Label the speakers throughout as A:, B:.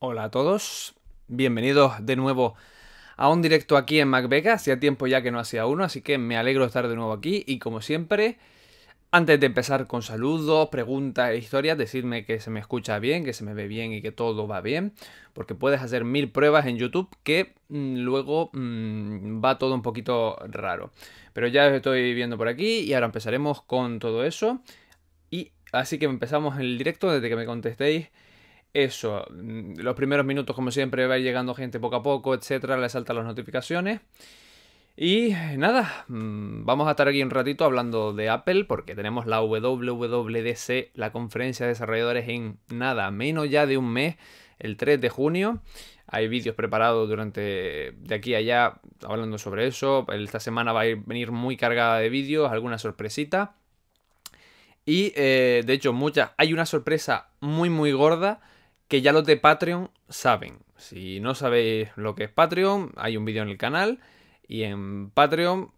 A: Hola a todos, bienvenidos de nuevo a un directo aquí en MacVega. Hacía tiempo ya que no hacía uno, así que me alegro de estar de nuevo aquí. Y como siempre, antes de empezar con saludos, preguntas e historias, decirme que se me escucha bien, que se me ve bien y que todo va bien, porque puedes hacer mil pruebas en YouTube que mm, luego mm, va todo un poquito raro. Pero ya estoy viendo por aquí y ahora empezaremos con todo eso. Y así que empezamos el directo desde que me contestéis eso, mm, los primeros minutos, como siempre, va llegando gente poco a poco, etcétera, le saltan las notificaciones. Y nada, mm, vamos a estar aquí un ratito hablando de Apple, porque tenemos la WWDC, la conferencia de desarrolladores, en nada, menos ya de un mes, el 3 de junio. Hay vídeos preparados durante de aquí a allá hablando sobre eso. Esta semana va a venir muy cargada de vídeos, alguna sorpresita. Y eh, de hecho, muchas. Hay una sorpresa muy, muy gorda que ya los de Patreon saben. Si no sabéis lo que es Patreon, hay un vídeo en el canal. Y en Patreon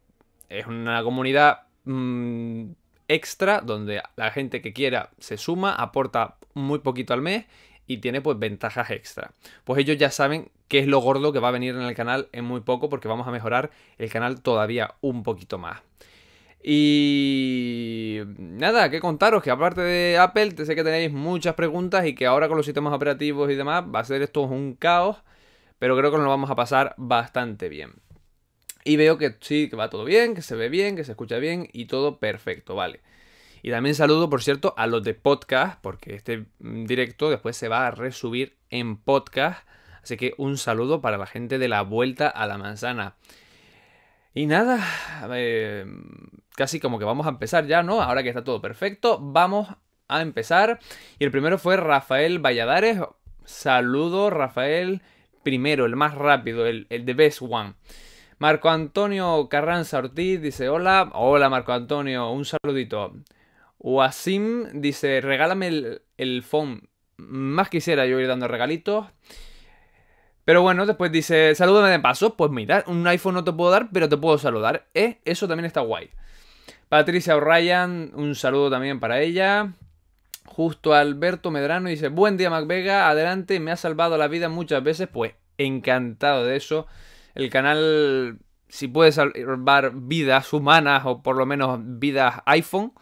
A: es una comunidad mm, extra donde la gente que quiera se suma, aporta muy poquito al mes y tiene pues ventajas extra. Pues ellos ya saben qué es lo gordo que va a venir en el canal en muy poco porque vamos a mejorar el canal todavía un poquito más. Y nada, que contaros que aparte de Apple, sé que tenéis muchas preguntas y que ahora con los sistemas operativos y demás va a ser esto un caos, pero creo que nos lo vamos a pasar bastante bien. Y veo que sí, que va todo bien, que se ve bien, que se escucha bien y todo perfecto, vale. Y también saludo, por cierto, a los de podcast, porque este directo después se va a resubir en podcast. Así que un saludo para la gente de la vuelta a la manzana. Y nada, eh, casi como que vamos a empezar ya, ¿no? Ahora que está todo perfecto, vamos a empezar. Y el primero fue Rafael Valladares. Saludo, Rafael. Primero, el más rápido, el, el the best one. Marco Antonio Carranza Ortiz dice: Hola, hola Marco Antonio, un saludito. Wasim dice: Regálame el, el phone. Más quisiera yo ir dando regalitos. Pero bueno, después dice, salúdame de paso. Pues mira, un iPhone no te puedo dar, pero te puedo saludar. ¿Eh? Eso también está guay. Patricia O'Ryan, un saludo también para ella. Justo Alberto Medrano dice, buen día MacVega, adelante, me ha salvado la vida muchas veces. Pues encantado de eso. El canal, si puede salvar vidas humanas o por lo menos vidas iPhone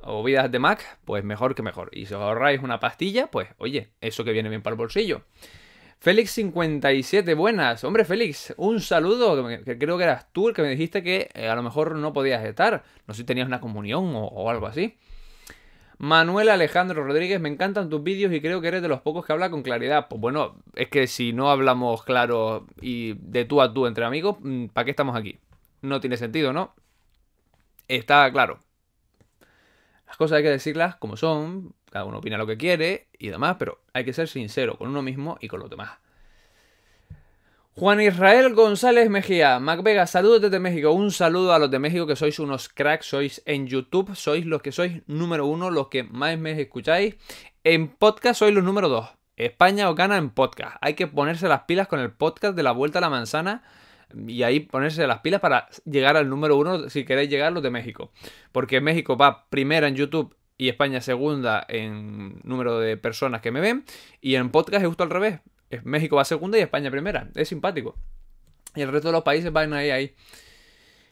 A: o vidas de Mac, pues mejor que mejor. Y si os ahorráis una pastilla, pues oye, eso que viene bien para el bolsillo. Félix57, buenas. Hombre, Félix, un saludo. Que, creo que eras tú el que me dijiste que eh, a lo mejor no podías estar. No sé si tenías una comunión o, algo así. Manuel Alejandro Rodríguez, me encantan tus vídeos y creo que eres de los pocos que habla con claridad. Pues bueno, es que si no hablamos claro y de tú a tú entre amigos, mm, ¿para qué estamos aquí? No tiene sentido, ¿no? Está claro. Las cosas hay que decirlas como son, cada uno opina lo que quiere y demás, pero hay que ser sincero con uno mismo y con los demás. Juan Israel González Mejía, MacVega, saludos desde México. Un saludo a los de México que sois unos cracks, sois en YouTube, sois los que sois número uno, los que más me escucháis. En podcast sois los número dos. España os gana en podcast. Hay que ponerse las pilas con el podcast de la Vuelta a la Manzana y ahí ponerse las pilas para llegar al número uno si queréis llegar los de México. Porque México va primera en YouTube y España segunda en número de personas que me ven. Y en podcast es justo al revés. México va segunda y España primera. Es simpático. Y el resto de los países van ahí, ahí.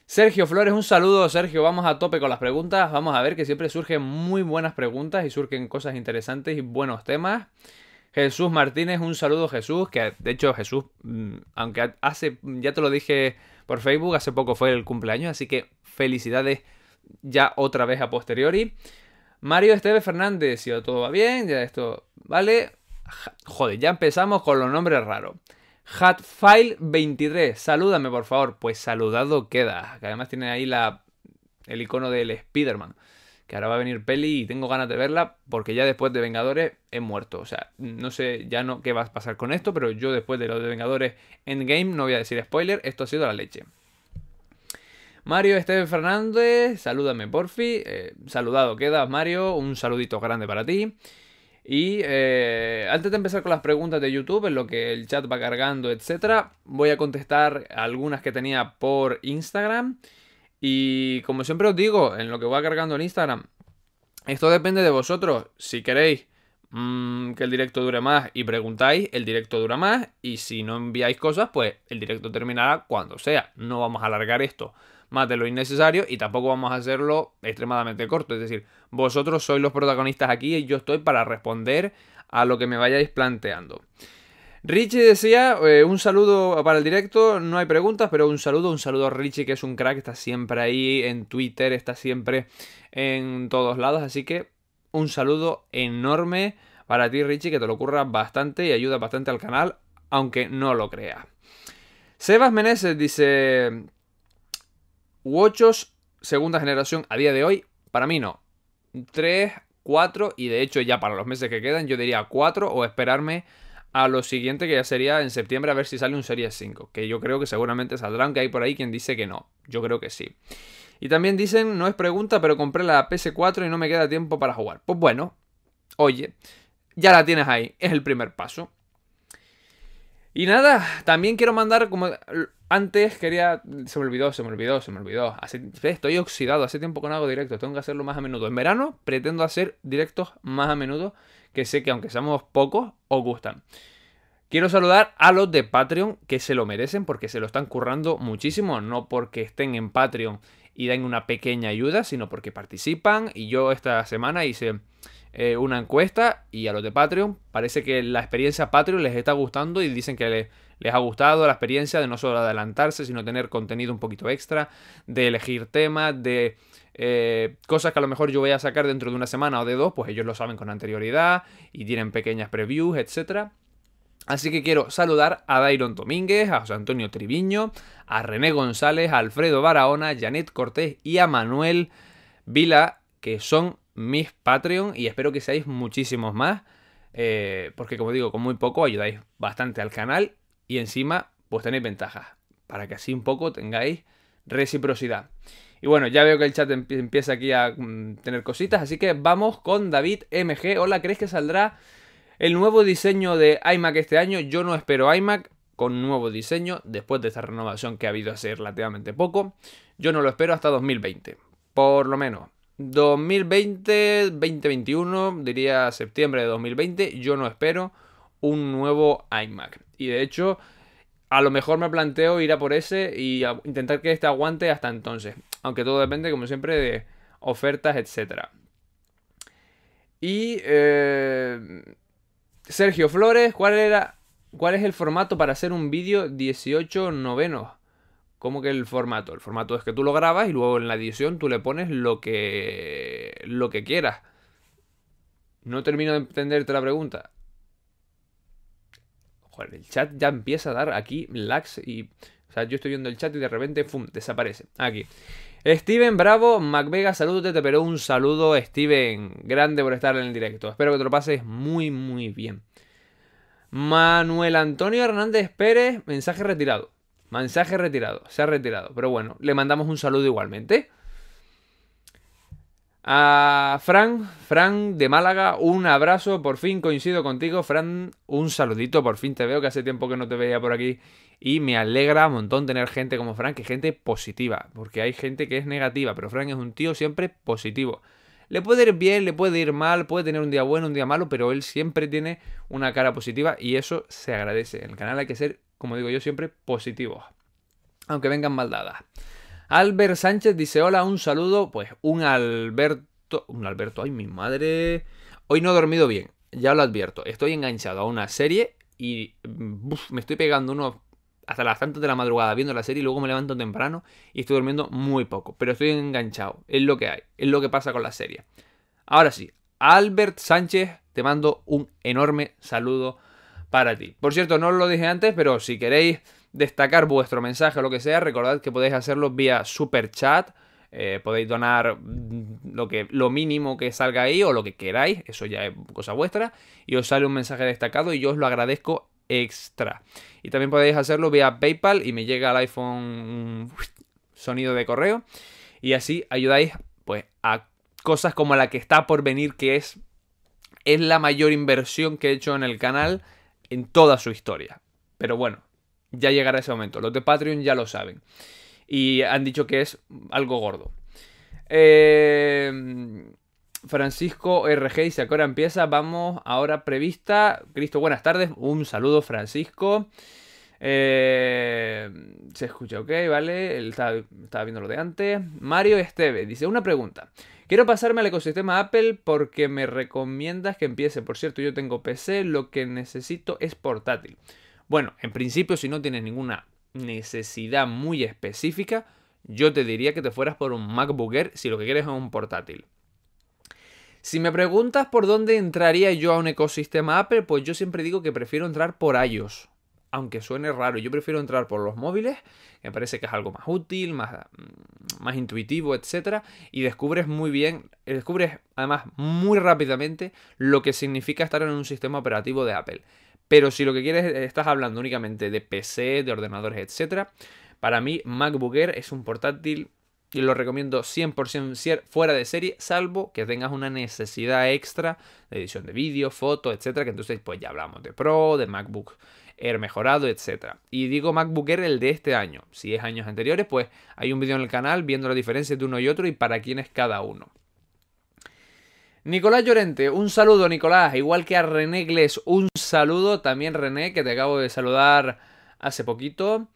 A: Sergio Flores, un saludo Sergio, vamos a tope con las preguntas, vamos a ver que siempre surgen muy buenas preguntas y surgen cosas interesantes y buenos temas. Jesús Martínez, un saludo Jesús, que de hecho Jesús, mm, aunque hace, ya te lo dije por Facebook, hace poco fue el cumpleaños, así que felicidades ya otra vez a posteriori. Mario Esteve Fernández, si todo va bien, ya esto vale. Joder, ya empezamos con los nombres raros. Hatfile23, salúdame por favor. Pues saludado queda. Que además tiene ahí la, el icono del Spider-Man. Que ahora va a venir peli y tengo ganas de verla porque ya después de Vengadores he muerto. O sea, no sé ya no qué va a pasar con esto, pero yo después de lo de Vengadores Endgame, no voy a decir spoiler, esto ha sido la leche. Mario Esteban Fernández, salúdame porfi. Eh, saludado quedas, Mario. Un saludito grande para ti. Y eh, antes de empezar con las preguntas de YouTube, en lo que el chat va cargando, etcétera, voy a contestar algunas que tenía por Instagram. Y como siempre os digo, en lo que va cargando en Instagram, esto depende de vosotros. Si queréis mm, que el directo dure más y preguntáis, el directo dura más. Y si no enviáis cosas, pues el directo terminará cuando sea. No vamos a alargar esto más de lo innecesario y tampoco vamos a hacerlo extremadamente corto. Es decir, vosotros sois los protagonistas aquí y yo estoy para responder a lo que me vayáis planteando. Richie decía, eh, un saludo para el directo, no hay preguntas, pero un saludo, un saludo a Richie que es un crack, está siempre ahí en Twitter, está siempre en todos lados, así que un saludo enorme para ti Richie, que te lo ocurra bastante y ayuda bastante al canal, aunque no lo creas. Sebas Meneses dice, Watchos segunda generación a día de hoy, para mí no. 3, 4 y de hecho ya para los meses que quedan yo diría 4 o esperarme a lo siguiente que ya sería en septiembre a ver si sale un Series 5, que yo creo que seguramente saldrá, aunque hay por ahí quien dice que no. Yo creo que sí. Y también dicen, no es pregunta, pero compré la PS4 y no me queda tiempo para jugar. Pues bueno, oye, ya la tienes ahí, es el primer paso. Y nada, también quiero mandar como antes quería se me olvidó, se me olvidó, se me olvidó. estoy oxidado, hace tiempo que no hago directos, tengo que hacerlo más a menudo. En verano pretendo hacer directos más a menudo que sé que aunque seamos pocos, os gustan. Quiero saludar a los de Patreon que se lo merecen porque se lo están currando muchísimo, no porque estén en Patreon y den una pequeña ayuda, sino porque participan y yo esta semana hice eh, una encuesta y a los de Patreon parece que la experiencia Patreon les está gustando y dicen que les ha gustado la experiencia de no solo adelantarse, sino tener contenido un poquito extra, de elegir temas, de eh, cosas que a lo mejor yo voy a sacar dentro de una semana o de dos, pues ellos lo saben con anterioridad y tienen pequeñas previews, etc. Así que quiero saludar a Dairon Domínguez, a José Antonio Triviño, a René González, a Alfredo Barahona, Janet Cortés y a Manuel Vila, que son mis Patreon y espero que seáis muchísimos más, eh, porque como digo, con muy poco ayudáis bastante al canal y encima pues tenéis ventajas, para que así un poco tengáis reciprocidad. Y bueno, ya veo que el chat empieza aquí a mm, tener cositas, así que vamos con David MG. Hola, ¿crees que saldrá el nuevo diseño de iMac este año? Yo no espero iMac con nuevo diseño después de esta renovación que ha habido hace relativamente poco. Yo no lo espero hasta 2020, por lo menos. 2020, 2021, diría septiembre de 2020, yo no espero un nuevo iMac. Y de hecho, a lo mejor me planteo ir a por ese y intentar que este aguante hasta entonces. Aunque todo depende, como siempre, de ofertas, etc. Y eh, Sergio Flores, ¿cuál era cuál es el formato para hacer un vídeo 18 novenos? ¿Cómo que el formato? El formato es que tú lo grabas y luego en la edición tú le pones lo que lo que quieras. No termino de entenderte la pregunta el chat ya empieza a dar aquí lags y... O sea, yo estoy viendo el chat y de repente, ¡fum!, desaparece. Aquí. Steven Bravo, MacVega, saludos pero un saludo, Steven. Grande por estar en el directo. Espero que te lo pases muy, muy bien. Manuel Antonio Hernández Pérez, mensaje retirado. Mensaje retirado, se ha retirado. Pero bueno, le mandamos un saludo igualmente. A Fran, Fran de Málaga, un abrazo, por fin coincido contigo, Fran, un saludito, por fin te veo, que hace tiempo que no te veía por aquí y me alegra un montón tener gente como Fran, que gente positiva, porque hay gente que es negativa, pero Fran es un tío siempre positivo. Le puede ir bien, le puede ir mal, puede tener un día bueno, un día malo, pero él siempre tiene una cara positiva y eso se agradece. En el canal hay que ser, como digo yo, siempre positivo, aunque vengan mal dadas. Albert Sánchez dice: Hola, un saludo. Pues un Alberto. Un Alberto, ay, mi madre. Hoy no he dormido bien, ya lo advierto. Estoy enganchado a una serie y me estoy pegando unos hasta las tantas de la madrugada viendo la serie y luego me levanto temprano y estoy durmiendo muy poco. Pero estoy enganchado. Es lo que hay. Es lo que pasa con la serie. Ahora sí, Albert Sánchez, te mando un enorme saludo para ti. Por cierto, no os lo dije antes, pero si queréis destacar vuestro mensaje o lo que sea, recordad que podéis hacerlo vía super chat. Eh, podéis donar lo, que, lo mínimo que salga ahí o lo que queráis, eso ya es cosa vuestra, y os sale un mensaje destacado y yo os lo agradezco extra. Y también podéis hacerlo vía PayPal y me llega al iPhone sonido de correo y así ayudáis pues a cosas como la que está por venir que es es la mayor inversión que he hecho en el canal en toda su historia. Pero bueno, ya llegará ese momento. Los de Patreon ya lo saben. Y han dicho que es algo gordo. Eh, Francisco RG dice, ¿a qué hora empieza? Vamos, ahora prevista. Cristo, buenas tardes. Un saludo, Francisco. Eh, se escucha, ok, vale. Él estaba, viendo lo de antes. Mario Esteve dice: Una pregunta. Quiero pasarme al ecosistema Apple porque me recomiendas que empiece. Por cierto, yo tengo PC, lo que necesito es portátil. Bueno, en principio, si no tienes ninguna necesidad muy específica, yo te diría que te fueras por un MacBook si lo que quieres es un portátil. Si me preguntas por dónde entraría yo a un ecosistema Apple, pues yo siempre digo que prefiero entrar por iOS aunque suene raro, yo prefiero entrar por los móviles, me parece que es algo más útil, más, mm, más intuitivo, etc. Y descubres muy bien, descubres además muy rápidamente lo que significa estar en un sistema operativo de Apple. Pero si lo que quieres, estás hablando únicamente de PC, de ordenadores, etc. Para mí, MacBook Air es un portátil y lo recomiendo 100% fuera de serie, salvo que tengas una necesidad extra de edición de vídeo, fotos, etcétera, que entonces pues ya hablamos de Pro, de MacBook Air mejorado, etc. Y digo MacBook Air el de este año. Si es años anteriores, pues hay un vídeo en el canal viendo la diferencia de uno y otro y para quién es cada uno. Nicolás Llorente, un saludo Nicolás, igual que a René Gles, un saludo también René, que te acabo de saludar hace poquito.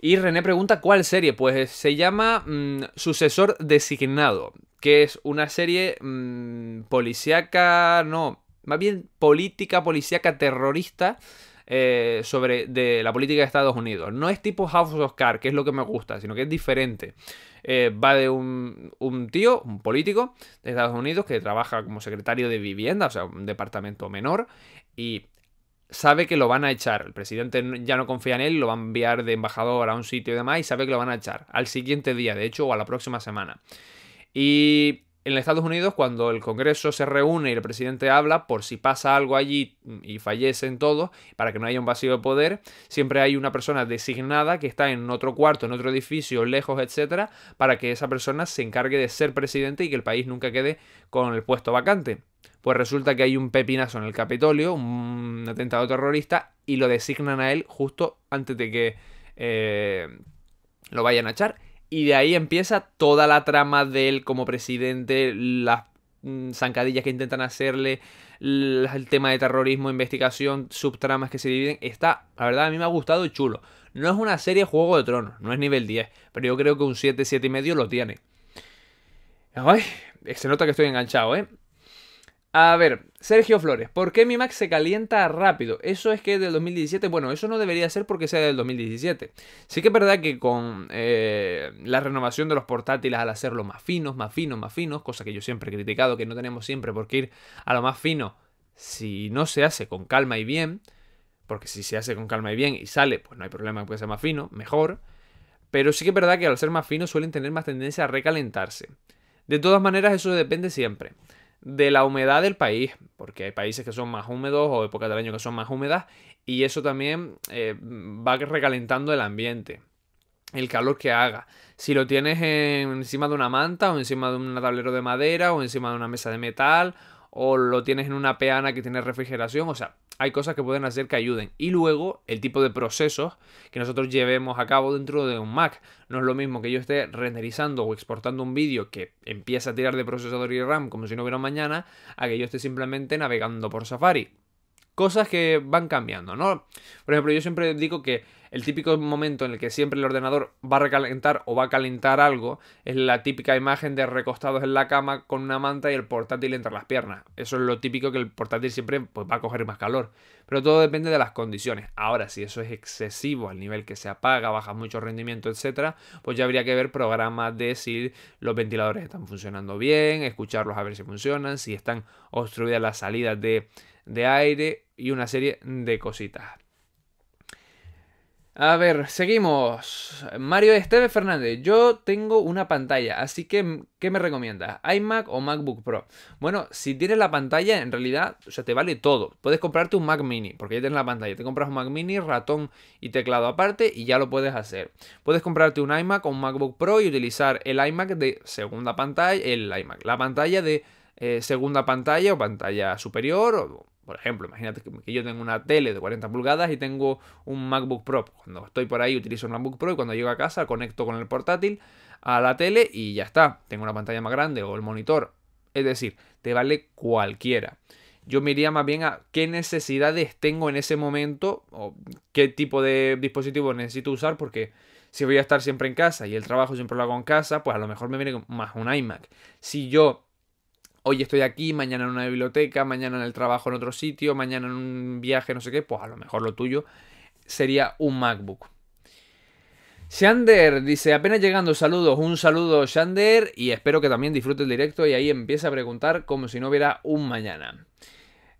A: Y René pregunta cuál serie, pues se llama mm, Sucesor Designado, que es una serie mmm, policíaca, no, más bien política, policíaca terrorista, eh, sobre de la política de Estados Unidos. No es tipo House of Cards, que es lo que me gusta, sino que es diferente. Eh, va de un, un, tío, un político de Estados Unidos que trabaja como secretario de vivienda, o sea, un departamento menor, y sabe que lo van a echar. El presidente ya no confía en él, lo va a enviar de embajador a un sitio y demás, y sabe que lo van a echar al siguiente día, de hecho, o a la próxima semana. Y en Estados Unidos, cuando el Congreso se reúne y el presidente habla, por si pasa algo allí y fallecen todos, para que no haya un vacío de poder, siempre hay una persona designada que está en otro cuarto, en otro edificio, lejos, etcétera, para que esa persona se encargue de ser presidente y que el país nunca quede con el puesto vacante. Pues resulta que hay un pepinazo en el Capitolio, un atentado terrorista, y lo designan a él justo antes de que eh, lo vayan a echar y de ahí empieza toda la trama de él como presidente, las mm, zancadillas que intentan hacerle, el tema de terrorismo, investigación, subtramas que se dividen. Está, la verdad, a mí me ha gustado y chulo. No es una serie Juego de Tronos, no es nivel 10, pero yo creo que un 7, 7 y medio lo tiene. Ay, se nota que estoy enganchado, ¿eh? A ver, Sergio Flores, ¿por qué mi Mac se calienta rápido? Eso es que del 2017. Bueno, eso no debería ser porque sea del 2017. Sí que es verdad que con eh, la renovación de los portátiles al hacerlo más finos, más finos, más finos, cosa que yo siempre he criticado, que no tenemos siempre por qué ir a lo más fino si no se hace con calma y bien. Porque si se hace con calma y bien y sale, pues no hay problema que ser más fino, mejor. Pero sí que es verdad que al ser más finos suelen tener más tendencia a recalentarse. De todas maneras, eso depende siempre de la humedad del país, porque hay países que son más húmedos o épocas del año que son más húmedas y eso también eh, va recalentando el ambiente, el calor que haga. Si lo tienes encima de una manta o encima de un tablero de madera o encima de una mesa de metal o lo tienes en una peana que tiene refrigeración, o sea, hay cosas que pueden hacer que ayuden. Y luego el tipo de procesos que nosotros llevemos a cabo dentro de un Mac. No es lo mismo que yo esté renderizando o exportando un vídeo que empieza a tirar de procesador y RAM como si no hubiera mañana, a que yo esté simplemente navegando por Safari. Cosas que van cambiando, ¿no? Por ejemplo, yo siempre digo que el típico momento en el que siempre el ordenador va a recalentar o va a calentar algo es la típica imagen de recostados en la cama con una manta y el portátil entre las piernas. Eso es lo típico que el portátil siempre pues, va a coger más calor. Pero todo depende de las condiciones. Ahora, si eso es excesivo al nivel que se apaga, baja mucho rendimiento, etcétera, pues ya habría que ver programas de si los ventiladores están funcionando bien, escucharlos a ver si funcionan, si están obstruidas las salidas de, de aire y una serie de cositas. A ver, seguimos. Mario Esteve Fernández, yo tengo una pantalla, así que ¿qué me recomiendas? ¿iMac o MacBook Pro? Bueno, si tienes la pantalla, en realidad, o sea, te vale todo. Puedes comprarte un Mac Mini, porque ya tienes la pantalla. Te compras un Mac Mini, ratón y teclado aparte y ya lo puedes hacer. Puedes comprarte un iMac o un MacBook Pro y utilizar el iMac de segunda pantalla, el iMac, la pantalla de eh, segunda pantalla o pantalla superior o por ejemplo, imagínate que yo tengo una tele de 40 pulgadas y tengo un MacBook Pro. Cuando estoy por ahí utilizo un MacBook Pro y cuando llego a casa conecto con el portátil a la tele y ya está. Tengo una pantalla más grande o el monitor Es decir, te vale cualquiera. Yo me iría más bien a qué necesidades tengo en ese momento o qué tipo de dispositivo necesito usar porque si voy a estar siempre en casa y el trabajo siempre lo hago en casa, pues a lo mejor me viene más un iMac. Si yo hoy estoy aquí, mañana en una biblioteca, mañana en el trabajo en otro sitio, mañana en un viaje, no sé qué, pues a lo mejor lo tuyo sería un MacBook. Shander dice, apenas llegando, saludos, un saludo Shander y espero que también disfrute el directo y ahí empiece a preguntar como si no hubiera un mañana.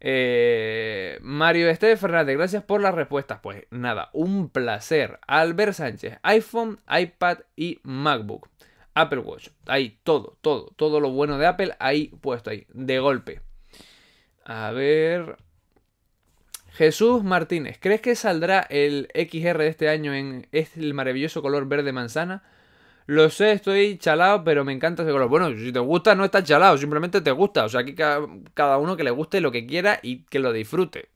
A: Eh, Mario Esteve Fernández, gracias por las respuestas. Pues nada, un placer. Albert Sánchez, iPhone, iPad y MacBook. Apple Watch. Ahí, todo, todo, todo lo bueno de Apple ahí puesto ahí, de golpe. A ver. Jesús Martínez, ¿crees que saldrá el XR de este año en el maravilloso color verde manzana? Lo sé, estoy chalado, pero me encanta ese color. Bueno, si te gusta, no estás chalado, simplemente te gusta. O sea, aquí cada uno que le guste lo que quiera y que lo disfrute.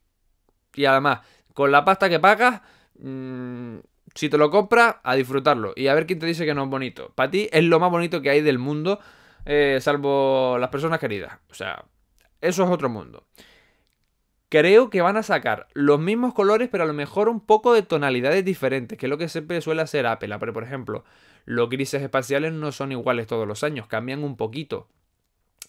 A: Y además, con la pasta que pagas, mm, si te lo compras, a disfrutarlo. Y a ver quién te dice que no es bonito. Para ti es lo más bonito que hay del mundo, eh, salvo las personas queridas. O sea, eso es otro mundo. Creo que van a sacar los mismos colores, pero a lo mejor un poco de tonalidades diferentes, que es lo que siempre suele hacer Apple. Pero, por ejemplo, los grises espaciales no son iguales todos los años, cambian un poquito.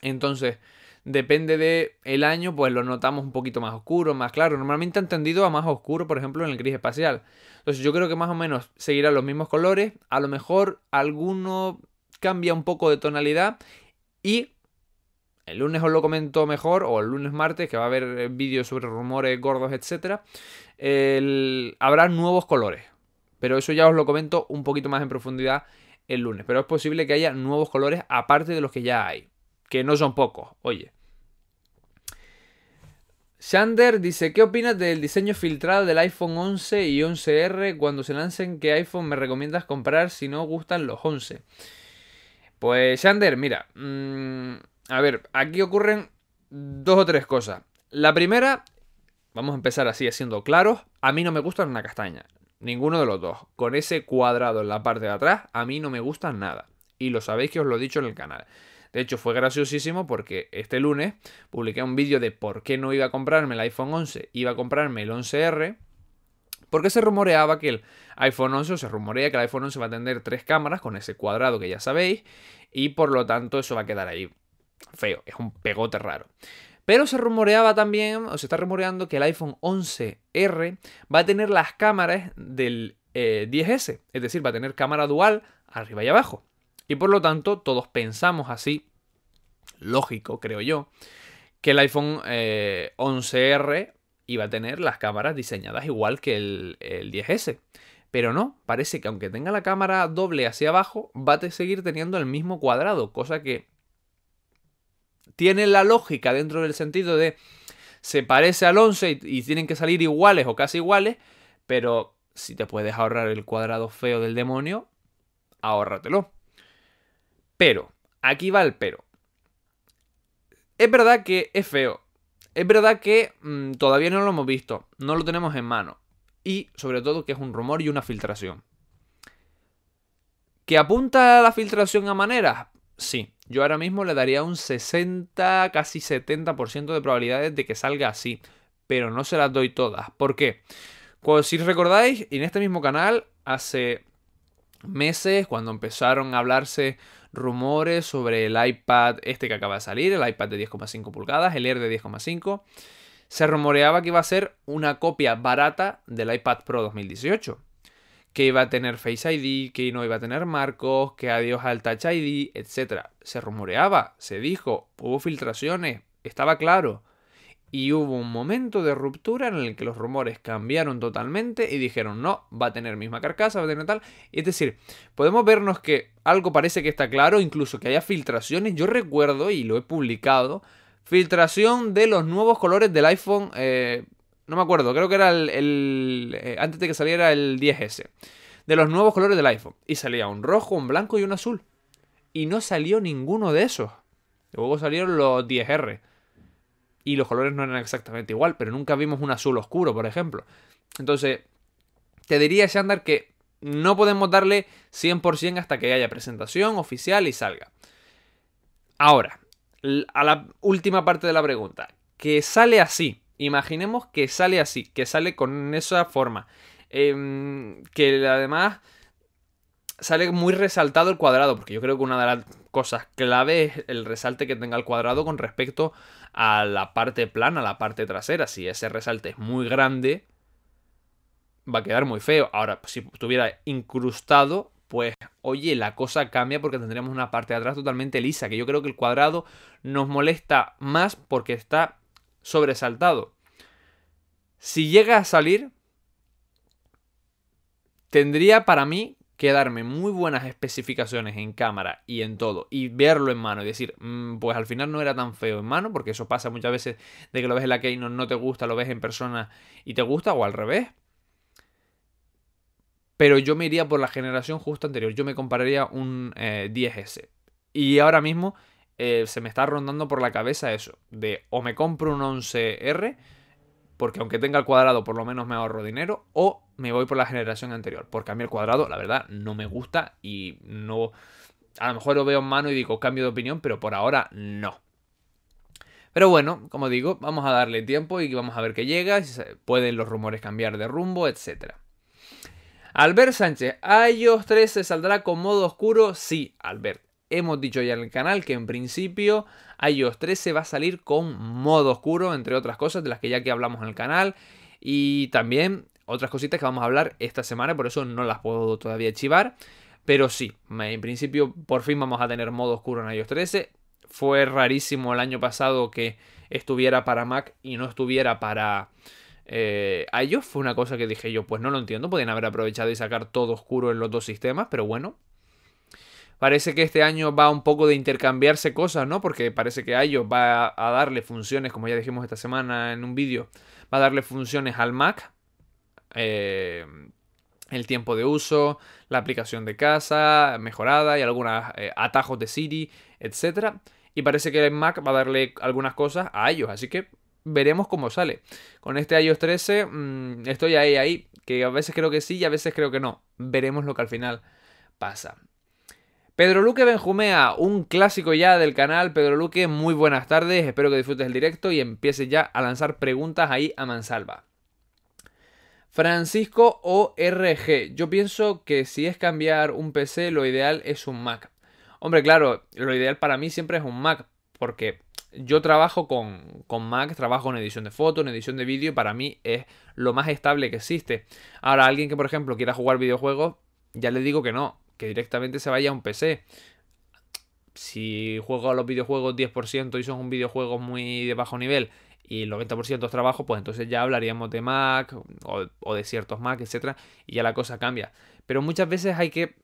A: Entonces, depende de el año, pues lo notamos un poquito más oscuro, más claro. Normalmente han tendido a más oscuro, por ejemplo, en el gris espacial. Entonces, yo creo que más o menos seguirán los mismos colores. A lo mejor alguno cambia un poco de tonalidad y el lunes os lo comento mejor, o el lunes martes, que va a haber eh, vídeos sobre rumores gordos, etc. Habrá nuevos colores. Pero eso ya os lo comento un poquito más en profundidad el lunes. Pero es posible que haya nuevos colores aparte de los que ya hay. Que no son pocos, oye. Shander dice, ¿qué opinas del diseño filtrado del iPhone 11 y 11R cuando se lancen? ¿Qué iPhone me recomiendas comprar si no gustan los 11? Pues Shander, mira, mmm, a ver, aquí ocurren dos o tres cosas. La primera, vamos a empezar así, siendo claros, a mí no me gusta una castaña. Ninguno de los dos. Con ese cuadrado en la parte de atrás, a mí no me gusta nada. Y lo sabéis que os lo he dicho en el canal. De hecho, fue graciosísimo porque este lunes publiqué un vídeo de por qué no iba a comprarme el iPhone 11, iba a comprarme el 11R. Porque se rumoreaba que el iPhone 11, o se rumorea que el iPhone 11 va a tener tres cámaras con ese cuadrado que ya sabéis. Y por lo tanto eso va a quedar ahí feo, es un pegote raro. Pero se rumoreaba también, o se está rumoreando que el iPhone 11R va a tener las cámaras del 10S, eh, es decir, va a tener cámara dual arriba y abajo. Y por lo tanto, todos pensamos así, lógico, creo yo, que el iPhone 11R eh, iba a tener las cámaras diseñadas igual que el, el 10S. Pero no, parece que aunque tenga la cámara doble hacia abajo, va a seguir teniendo el mismo cuadrado, cosa que tiene la lógica dentro del sentido de se parece al 11 y, tienen que salir iguales o casi iguales, pero si te puedes ahorrar el cuadrado feo del demonio, ahórratelo. Pero, aquí va el pero. Es verdad que es feo. Es verdad que mm, todavía no lo hemos visto, no lo tenemos en mano. Y sobre todo que es un rumor y una filtración. ¿Que apunta a la filtración a maneras? Sí. Yo ahora mismo le daría un 60, casi 70% de probabilidades de que salga así. Pero no se las doy todas. ¿Por qué? Pues si recordáis, en este mismo canal, hace meses, cuando empezaron a hablarse rumores sobre el iPad este que acaba de salir, el iPad de 10,5 pulgadas, el Air de 10,5, se rumoreaba que iba a ser una copia barata del iPad Pro 2018 que iba a tener Face ID, que no iba a tener marcos, que adiós al Touch ID, etc. Se rumoreaba, se dijo, hubo filtraciones, estaba claro. Y hubo un momento de ruptura en el que los rumores cambiaron totalmente y dijeron, no, va a tener misma carcasa, va a tener tal. Es decir, podemos vernos que algo parece que está claro, incluso que haya filtraciones. Yo recuerdo, y lo he publicado, filtración de los nuevos colores del iPhone eh, no me acuerdo, creo que era el, eh, antes de que saliera el 10S. De los nuevos colores del iPhone. Y salía un rojo, un blanco y un azul. Y no salió ninguno de esos. Luego salieron los 10R. Y los colores no eran exactamente igual, pero nunca vimos un azul oscuro, por ejemplo. Entonces, te diría, Shandar, que no podemos darle 100% hasta que haya presentación oficial y salga. Ahora, a la última parte de la pregunta. Que sale así. Imaginemos que sale así, que sale con esa forma. Em, que además sale muy resaltado el cuadrado, porque yo creo que una de las cosas clave es el resalte que tenga el cuadrado con respecto a la parte plana, la parte trasera. Si ese resalte es muy grande, va a quedar muy feo. Ahora, si estuviera incrustado, pues oye, la cosa cambia porque tendríamos una parte de atrás totalmente lisa, que yo creo que el cuadrado nos molesta más porque está sobresaltado. Si llega a salir, tendría para mí que darme muy buenas especificaciones en cámara y en todo y verlo en mano y decir, mm, pues al final no era tan feo en mano, porque eso pasa muchas veces de que lo ves en la Keynote, no te gusta, lo ves en persona y te gusta, o al revés. Pero yo me iría por la generación justo anterior, yo me compararía un 10S. Eh, y ahora mismo eh, se me está rondando por la cabeza eso, de o me compro un 11R, porque aunque tenga el cuadrado por lo menos me ahorro dinero, o me voy por la generación anterior, porque a mí el cuadrado, la verdad, no me gusta y no... A lo mejor lo veo en mano y digo cambio de opinión, pero por ahora no. Pero bueno, como digo, vamos a darle tiempo y vamos a ver qué llega, si pueden los rumores cambiar de rumbo, etc. Albert Sánchez, iOS 13 saldrá con modo oscuro. Sí, Albert. Hemos dicho ya en el canal que en principio iOS 13 va a salir con modo oscuro, entre otras cosas de las que ya que hablamos en el canal. Y también otras cositas que vamos a hablar esta semana, por eso no las puedo todavía chivar. Pero sí, en principio por fin vamos a tener modo oscuro en iOS 13. Fue rarísimo el año pasado que estuviera para Mac y no estuviera para eh, iOS. Fue una cosa que dije yo, pues no lo entiendo. Podían haber aprovechado y sacar todo oscuro en los dos sistemas, pero bueno. Parece que este año va un poco de intercambiarse cosas, ¿no? Porque parece que iOS va a darle funciones, como ya dijimos esta semana en un vídeo, va a darle funciones al Mac eh, el tiempo de uso, la aplicación de casa mejorada y algunos eh, atajos de Siri, etc. Y parece que el Mac va a darle algunas cosas a ellos, así que veremos cómo sale. Con este iOS 13 mm, estoy ahí, ahí, que a veces creo que sí y a veces creo que no. Veremos lo que al final pasa. Pedro Luque Benjumea, un clásico ya del canal. Pedro Luque, muy buenas tardes, espero que disfrutes el directo y empieces ya a lanzar preguntas ahí a mansalva. Francisco ORG. Yo pienso que si es cambiar un PC, lo ideal es un Mac. Hombre, claro, lo ideal para mí siempre es un Mac, porque yo trabajo con, con, Mac, trabajo en edición de fotos, en edición de vídeo, y para mí es lo más estable que existe. Ahora, alguien que, por ejemplo, quiera jugar videojuegos, ya le digo que no, que directamente se vaya a un PC. Si juego a los videojuegos 10% y son un videojuego muy de bajo nivel y el 90% es trabajo, pues entonces ya hablaríamos de Mac o, de ciertos Mac, etcétera, y ya la cosa cambia. Pero muchas veces hay que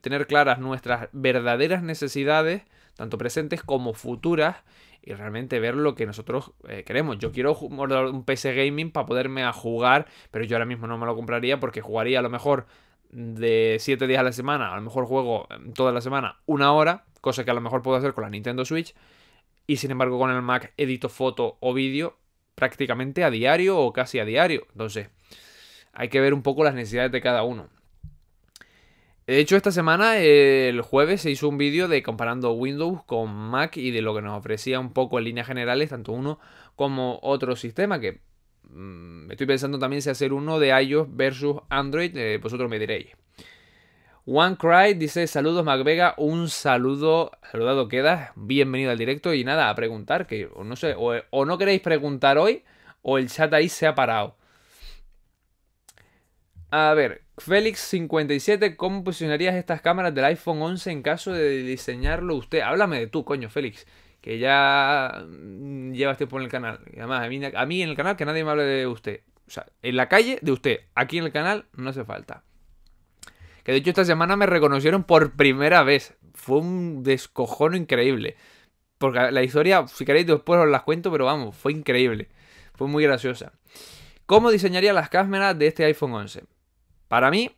A: tener claras nuestras verdaderas necesidades, tanto presentes como futuras, y realmente ver lo que nosotros eh, queremos. Yo quiero un PC gaming para poderme a jugar, pero yo ahora mismo no me lo compraría porque jugaría a lo mejor de 7 días a la semana, a lo mejor juego toda la semana una hora, cosa que a lo mejor puedo hacer con la Nintendo Switch, y sin embargo con el Mac edito foto o vídeo prácticamente a diario o casi a diario. Entonces, hay que ver un poco las necesidades de cada uno. De hecho, esta semana, el jueves, se hizo un vídeo de comparando Windows con Mac y de lo que nos ofrecía un poco en líneas generales, tanto uno como otro sistema, que mm, estoy pensando también si hacer uno de iOS versus Android, eh, vosotros me diréis. OneCry dice saludos MacVega, un saludo, saludado queda, bienvenido al directo y nada, a preguntar, que no sé, o, no queréis preguntar hoy o el chat ahí se ha parado. A ver, Félix57, ¿cómo posicionarías estas cámaras del iPhone 11 en caso de diseñarlo usted? Háblame de tú, coño, Félix, que ya mm, llevas tiempo en el canal. Y además, a mí, en el canal que nadie me hable de usted. O sea, en la calle de usted, aquí en el canal no hace falta. Que de hecho esta semana me reconocieron por primera vez. Fue un descojono increíble. Porque la historia, si queréis, después os las cuento, pero vamos, fue increíble. Fue muy graciosa. ¿Cómo diseñaría las cámaras de este iPhone 11? Para mí,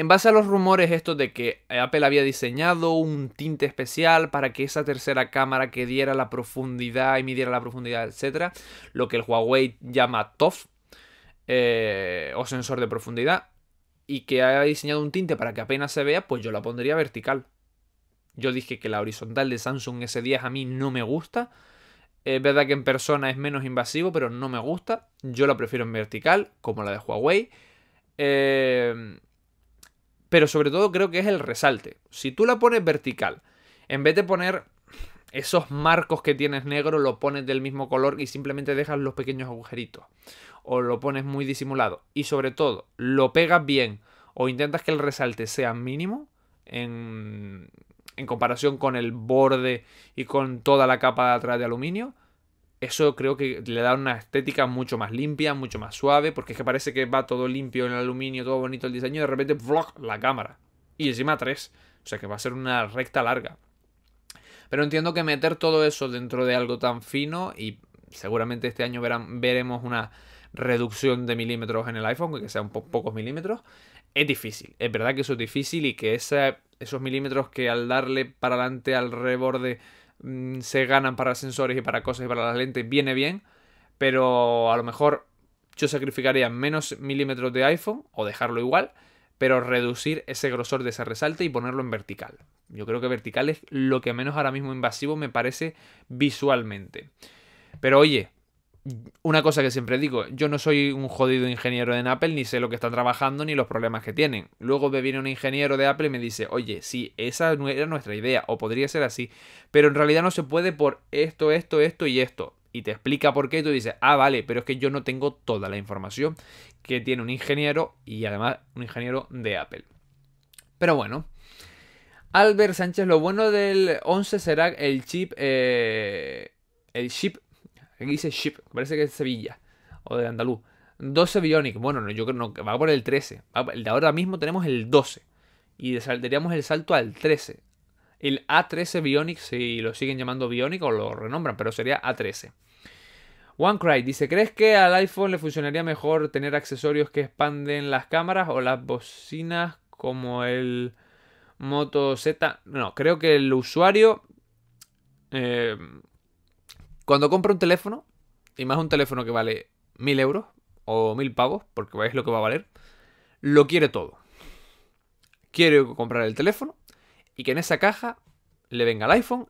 A: en base a los rumores estos de que Apple había diseñado un tinte especial para que esa tercera cámara que diera la profundidad y midiera la profundidad, etc., lo que el Huawei llama TOF, eh, o sensor de profundidad, y que haya diseñado un tinte para que apenas se vea, pues yo la pondría vertical. Yo dije que la horizontal de Samsung S10 a mí no me gusta. Es verdad que en persona es menos invasivo, pero no me gusta. Yo la prefiero en vertical, como la de Huawei. Eh, pero sobre todo creo que es el resalte. Si tú la pones vertical, en vez de poner esos marcos que tienes negro, lo pones del mismo color y simplemente dejas los pequeños agujeritos. O lo pones muy disimulado. Y sobre todo, lo pegas bien o intentas que el resalte sea mínimo en, en comparación con el borde y con toda la capa de atrás de aluminio, eso creo que le da una estética mucho más limpia, mucho más suave, porque es que parece que va todo limpio en el aluminio, todo bonito el diseño, y de repente ¡vlog! la cámara. Y encima tres. O sea que va a ser una recta larga. Pero entiendo que meter todo eso dentro de algo tan fino y seguramente este año veremos una reducción de milímetros en el iPhone, que sean pocos milímetros, es difícil. Es verdad que eso es difícil y que esos milímetros que al darle para adelante al reborde Mm, se ganan para sensores y para cosas y para las lentes, viene bien, pero a lo mejor yo sacrificaría menos milímetros de iPhone o dejarlo igual, pero reducir ese grosor de ese resalte y ponerlo en vertical. Yo creo que vertical es lo que menos ahora mismo invasivo me parece visualmente. Pero oye, una cosa que siempre digo, yo no soy un jodido ingeniero en Apple, ni sé lo que están trabajando ni los problemas que tienen. Luego me viene un ingeniero de Apple y me dice, oye, sí, esa era nuestra idea, o podría ser así, pero en realidad no se puede por esto, esto, esto y esto. Y te explica por qué y tú dices, ah, vale, pero es que yo no tengo toda la información que tiene un ingeniero y además un ingeniero de Apple. Pero bueno. Albert Sánchez, lo bueno del 11 será el chip, eh, el chip Aquí dice Ship, parece que es Sevilla o de Andaluz. 12 Bionic, bueno, yo creo que va por el 13. El de ahora mismo tenemos el 12. Y saltaríamos el salto al 13. El A13 Bionic, si lo siguen llamando Bionic o lo renombran, pero sería A13. OneCry dice: ¿Crees que al iPhone le funcionaría mejor tener accesorios que expanden las cámaras o las bocinas como el Moto Z? No, creo que el usuario eh, cuando compra un teléfono, y más un teléfono que vale mil euros o mil pavos, porque es lo que va a valer, lo quiere todo. Quiere comprar el teléfono y que en esa caja le venga el iPhone,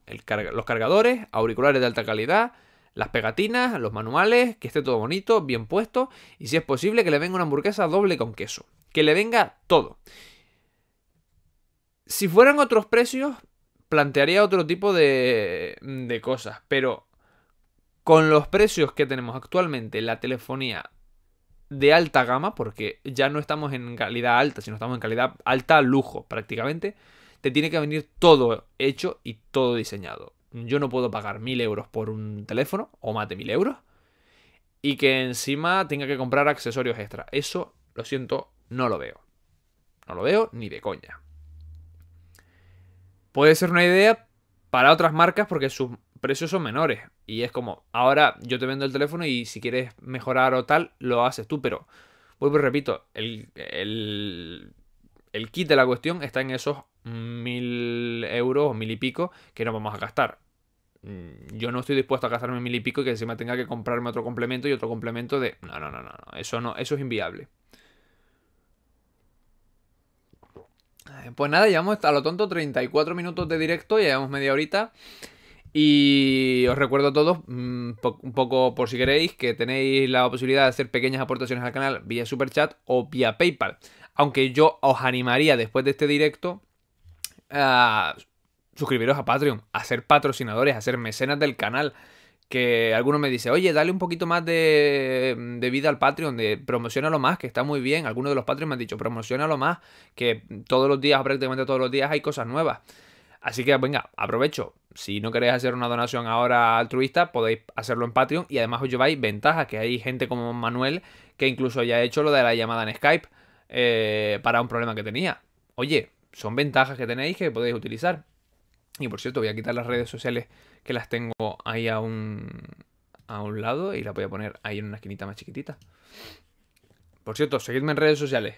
A: los cargadores, auriculares de alta calidad, las pegatinas, los manuales, que esté todo bonito, bien puesto, y si es posible que le venga una hamburguesa doble con queso. Que le venga todo. Si fueran otros precios, plantearía otro tipo de, de cosas, pero con los precios que tenemos actualmente, la telefonía de alta gama, porque ya no estamos en calidad alta, sino estamos en calidad alta lujo prácticamente, te tiene que venir todo hecho y todo diseñado. Yo no puedo pagar mil euros por un teléfono, o más de mil euros, y que encima tenga que comprar accesorios extra. Eso, lo siento, no lo veo. No lo veo ni de coña. Puede ser una idea para otras marcas porque sus precios son menores. Y es como, ahora yo te vendo el teléfono y si quieres mejorar o tal, lo haces tú. Pero, vuelvo y repito, el, el, el kit de la cuestión está en esos mil euros o mil y pico que no vamos a gastar. Mm, yo no estoy dispuesto a gastarme mil y pico y que encima tenga que comprarme otro complemento y otro complemento de... No, no, no, no, eso no, eso es inviable. Pues nada, llevamos a lo tonto 34 minutos de directo, ya llevamos media horita. Y os recuerdo a todos, mm, un poco por si queréis, que tenéis la posibilidad de hacer pequeñas aportaciones al canal vía Super Chat o vía PayPal. Aunque yo os animaría después de este directo a suscribiros a Patreon, a ser patrocinadores, a ser mecenas del canal. Que alguno me dice, oye, dale un poquito más de, de vida al Patreon, de promocionalo más, que está muy bien. Algunos de los Patreons me han dicho, promocionalo más, que todos los días, prácticamente todos los días, hay cosas nuevas. Así que venga, aprovecho. Si no queréis hacer una donación ahora altruista, podéis hacerlo en Patreon y además os lleváis ventajas, que hay gente como Manuel que incluso ya ha hecho lo de la llamada en Skype eh, para un problema que tenía. Oye, son ventajas que tenéis que podéis utilizar. Y por cierto, voy a quitar las redes sociales que las tengo ahí a un, a un lado y las voy a poner ahí en una esquinita más chiquitita. Por cierto, seguidme en redes sociales.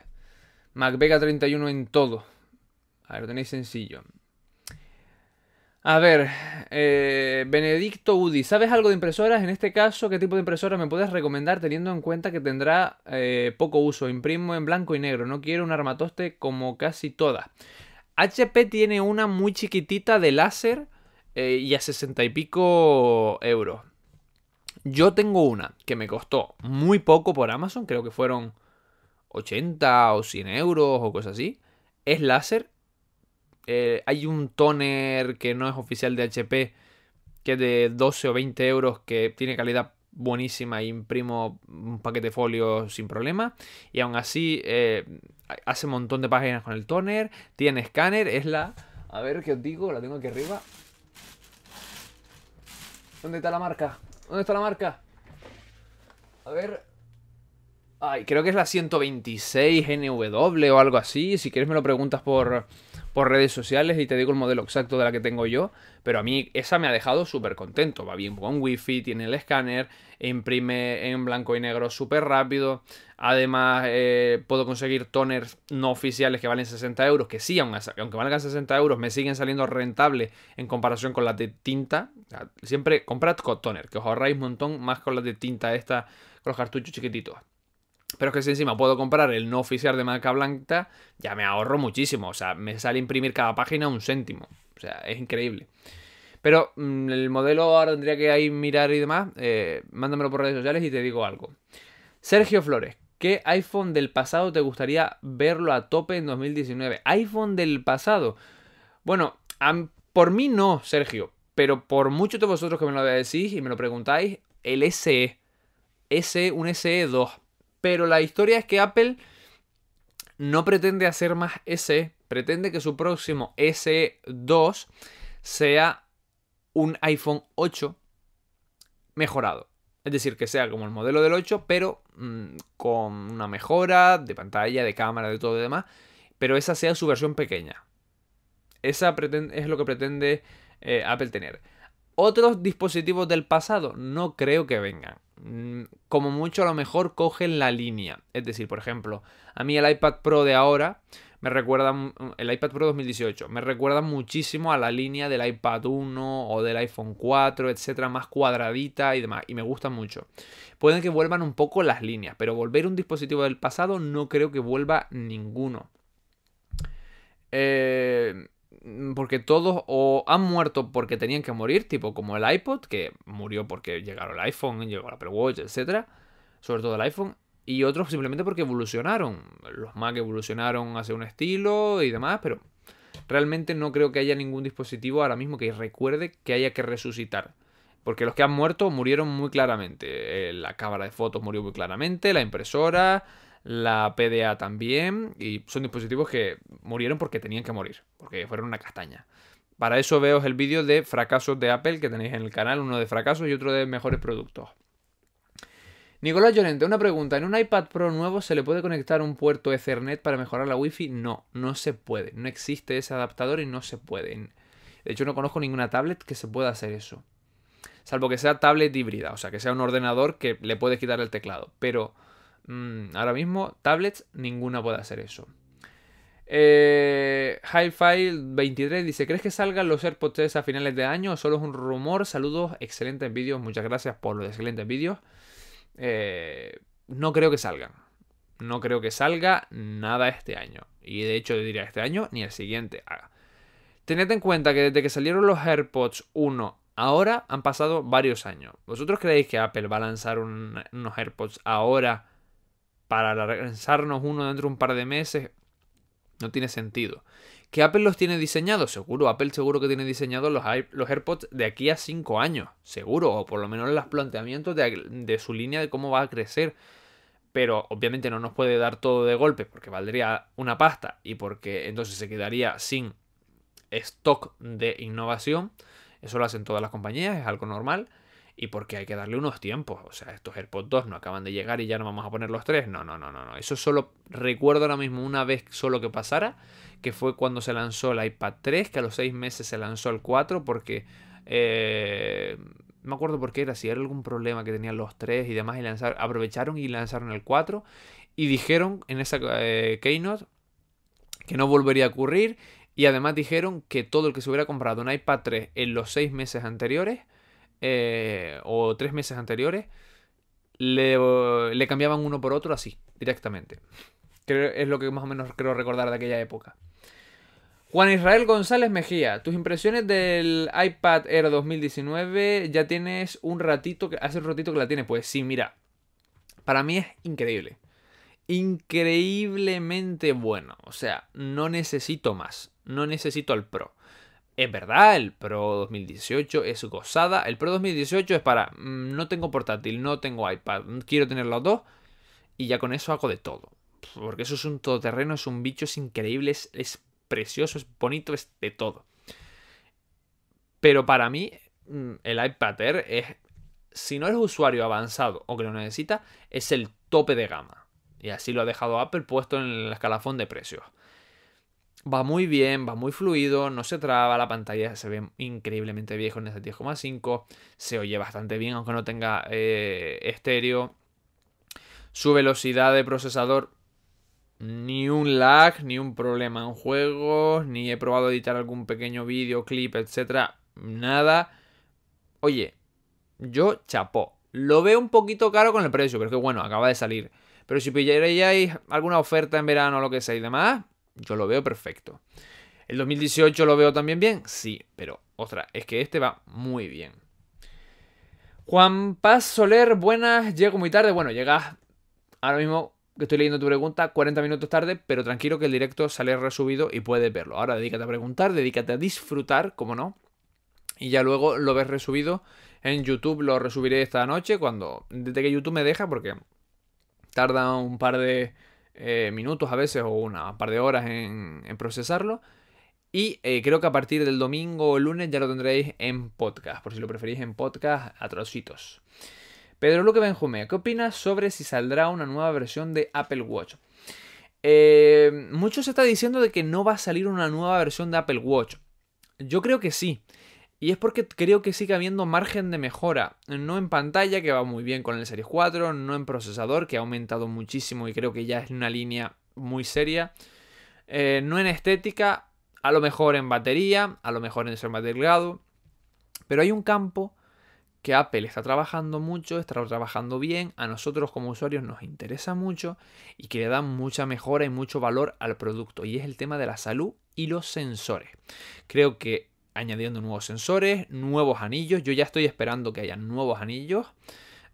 A: MacVega31 en todo. A ver, lo tenéis sencillo. A ver, eh, Benedicto Udi, ¿sabes algo de impresoras? En este caso, ¿qué tipo de impresora me puedes recomendar teniendo en cuenta que tendrá eh, poco uso? Imprimo en blanco y negro, no quiero un armatoste como casi todas. HP tiene una muy chiquitita de láser eh, y a 60 y pico euros. Yo tengo una que me costó muy poco por Amazon, creo que fueron 80 o 100 euros o cosas así. Es láser. Eh, hay un toner que no es oficial de HP, que es de 12 o 20 euros, que tiene calidad buenísima y imprimo un paquete folio sin problema. Y aún así eh, hace un montón de páginas con el toner. Tiene escáner. Es la... A ver qué os digo. La tengo aquí arriba. ¿Dónde está la marca? ¿Dónde está la marca? A ver. Ay, creo que es la 126 NW o algo así. Si quieres me lo preguntas por, por redes sociales y te digo el modelo exacto de la que tengo yo. Pero a mí esa me ha dejado súper contento. Va bien con wifi, tiene el escáner, imprime en blanco y negro súper rápido. Además, eh, puedo conseguir toners no oficiales que valen 60 euros. Que sí, aunque valgan 60 euros, me siguen saliendo rentables en comparación con las de tinta. Siempre comprad con toner, que os ahorráis un montón más con las de tinta esta, con los cartuchos chiquititos. Pero es que si encima puedo comprar el no oficial de marca blanca, ya me ahorro muchísimo. O sea, me sale imprimir cada página un céntimo. O sea, es increíble. Pero mm, el modelo ahora tendría que ahí mirar y demás. Eh, mándamelo por redes sociales y te digo algo. Sergio Flores, ¿qué iPhone del pasado te gustaría verlo a tope en 2019? iPhone del pasado. Bueno, por mí no, Sergio. Pero por muchos de vosotros que me lo decís y me lo preguntáis, el SE. SE, un SE 2 pero la historia es que Apple no pretende hacer más SE, pretende que su próximo SE2 sea un iPhone 8 mejorado. Es decir, que sea como el modelo del 8, pero mm, con una mejora de pantalla, de cámara, de todo y demás. Pero esa sea su versión pequeña. Esa es lo que pretende eh, Apple tener. Otros dispositivos del pasado no creo que vengan. Mm, como mucho a lo mejor cogen la línea. Es decir, por ejemplo, a mí el iPad Pro de ahora me recuerda, el iPad Pro 2018, me recuerda muchísimo a la línea del iPad 1 o del iPhone 4, etcétera, más cuadradita y demás, y me gusta mucho. Pueden que vuelvan un poco las líneas, pero volver un dispositivo del pasado no creo que vuelva ninguno. Eh, Mm, porque todos o han muerto porque tenían que morir, tipo como el iPod, que murió porque llegaron el iPhone, llegó el Apple Watch, etc. Sobre todo el iPhone. Y otros simplemente porque evolucionaron. Los Mac evolucionaron hacia un estilo y demás, pero realmente no creo que haya ningún dispositivo ahora mismo que recuerde que haya que resucitar. Porque los que han muerto murieron muy claramente. Eh, la cámara de fotos murió muy claramente, la impresora, la PDA también, y son dispositivos que murieron porque tenían que morir, porque fueron una castaña. Para eso veo el vídeo de fracasos de Apple que tenéis en el canal, uno de fracasos y otro de mejores productos. Nicolás Llorente, una pregunta. ¿En un iPad Pro nuevo se le puede conectar un puerto Ethernet para mejorar la Wi-Fi? No, no se puede. No existe ese adaptador y no se puede. De hecho, no conozco ninguna tablet que se pueda hacer eso. Salvo que sea tablet híbrida, o sea, que sea un ordenador que le puedes quitar el teclado. Pero Mm, ahora mismo, tablets, ninguna puede hacer eso. Eh, Hi-Fi23 dice: ¿Crees que salgan los AirPods 3 a finales de año solo es un rumor? Saludos, excelentes vídeos. Muchas gracias por los excelentes vídeos. Eh, no creo que salgan. No creo que salga nada este año. Y de hecho, diría este año ni el siguiente. Ah. Tened en cuenta que desde que salieron los AirPods 1 ahora han pasado varios años. ¿Vosotros creéis que Apple va a lanzar unos AirPods ahora? Para lanzarnos uno dentro de un par de meses, no tiene sentido. ¿Que Apple los tiene diseñados? Seguro, Apple seguro que tiene diseñados los, los AirPods de aquí a 5 años, seguro, o por lo menos los planteamientos de, de su línea de cómo va a crecer. Pero obviamente no nos puede dar todo de golpe porque valdría una pasta y porque entonces se quedaría sin stock de innovación. Eso lo hacen todas las compañías, es algo normal y porque hay que darle unos tiempos. O sea, estos AirPods 2 no acaban de llegar y ya no vamos a poner los tres. No, no, no, no, no. Eso solo recuerdo ahora mismo una vez solo que pasara, que fue cuando se lanzó el iPad 3, que a los 6 meses se lanzó el 4 porque... Eh, no me acuerdo por qué era, si era algún problema que tenían los tres y demás, y lanzar, aprovecharon y lanzaron el 4 y dijeron en esa eh, Keynote que no volvería a ocurrir y además dijeron que todo el que se hubiera comprado un iPad 3 en los 6 meses anteriores eh, o tres meses anteriores, le, cambiaban uno por otro así, directamente. es lo que más o menos creo recordar de aquella época. Juan Israel González Mejía, tus impresiones del iPad Air 2019 ya tienes un ratito, que hace un ratito que la tienes. Pues sí, mira, para mí es increíble. Increíblemente bueno. O sea, no necesito más. No necesito el Pro. Es verdad, el Pro 2018 es gozada. El Pro 2018 es para, mm, no tengo portátil, no tengo iPad, quiero tener los dos. Y ya con eso hago de todo. Porque eso es un todoterreno, es un bicho, es increíble, es precioso, es bonito, es de todo. Pero para mí, mm, el iPad Air es, si no eres usuario avanzado o que lo necesita, es el tope de gama. Y así lo ha dejado Apple puesto en el escalafón de precios. Va muy bien, va muy fluido, no se traba, la pantalla se ve increíblemente viejo en ese 10,5, se oye bastante bien aunque no tenga eh, estéreo. Su velocidad de procesador ni un lag, ni un problema en juegos, ni he probado editar algún pequeño vídeo, clip, etcétera. Nada. Oye, yo chapó. Lo veo un poquito caro con el precio, pero es que bueno, acaba de salir. Pero si pillaréis alguna oferta en verano o lo que sea y demás, yo lo veo perfecto. ¿El 2018 lo veo también bien? Sí, pero otra, es que este va muy bien. Juan Paz Soler, buenas, llego muy tarde. Bueno, llegas ahora mismo que estoy leyendo tu pregunta 40 minutos tarde, pero tranquilo que el directo sale resubido y puedes verlo. Ahora dedícate a preguntar, dedícate a disfrutar, como no. Y ya luego lo ves resubido en YouTube, lo resubiré esta noche, cuando desde que YouTube me deja, porque tarda un par de eh, minutos a veces o una par de horas en, procesarlo. Y eh, creo que a partir del domingo o lunes ya lo tendréis en podcast, por si lo preferís en podcast a trocitos. Pedro Luque Benjumea, ¿qué opinas sobre si saldrá una nueva versión de Apple Watch? Eh, mucho se está diciendo de que no va a salir una nueva versión de Apple Watch. Yo creo que sí. Y es porque creo que sigue habiendo margen de mejora. No en pantalla, que va muy bien con el Series 4, no en procesador, que ha aumentado muchísimo y creo que ya es una línea muy seria. Eh, no en estética, a lo mejor en batería, a lo mejor en ser más delgado. Pero hay un campo que Apple está trabajando mucho, está trabajando bien, a nosotros como usuarios nos interesa mucho y que le da mucha mejora y mucho valor al producto. Y es el tema de la salud y los sensores. Creo que añadiendo nuevos sensores, nuevos anillos, yo ya estoy esperando que haya nuevos anillos,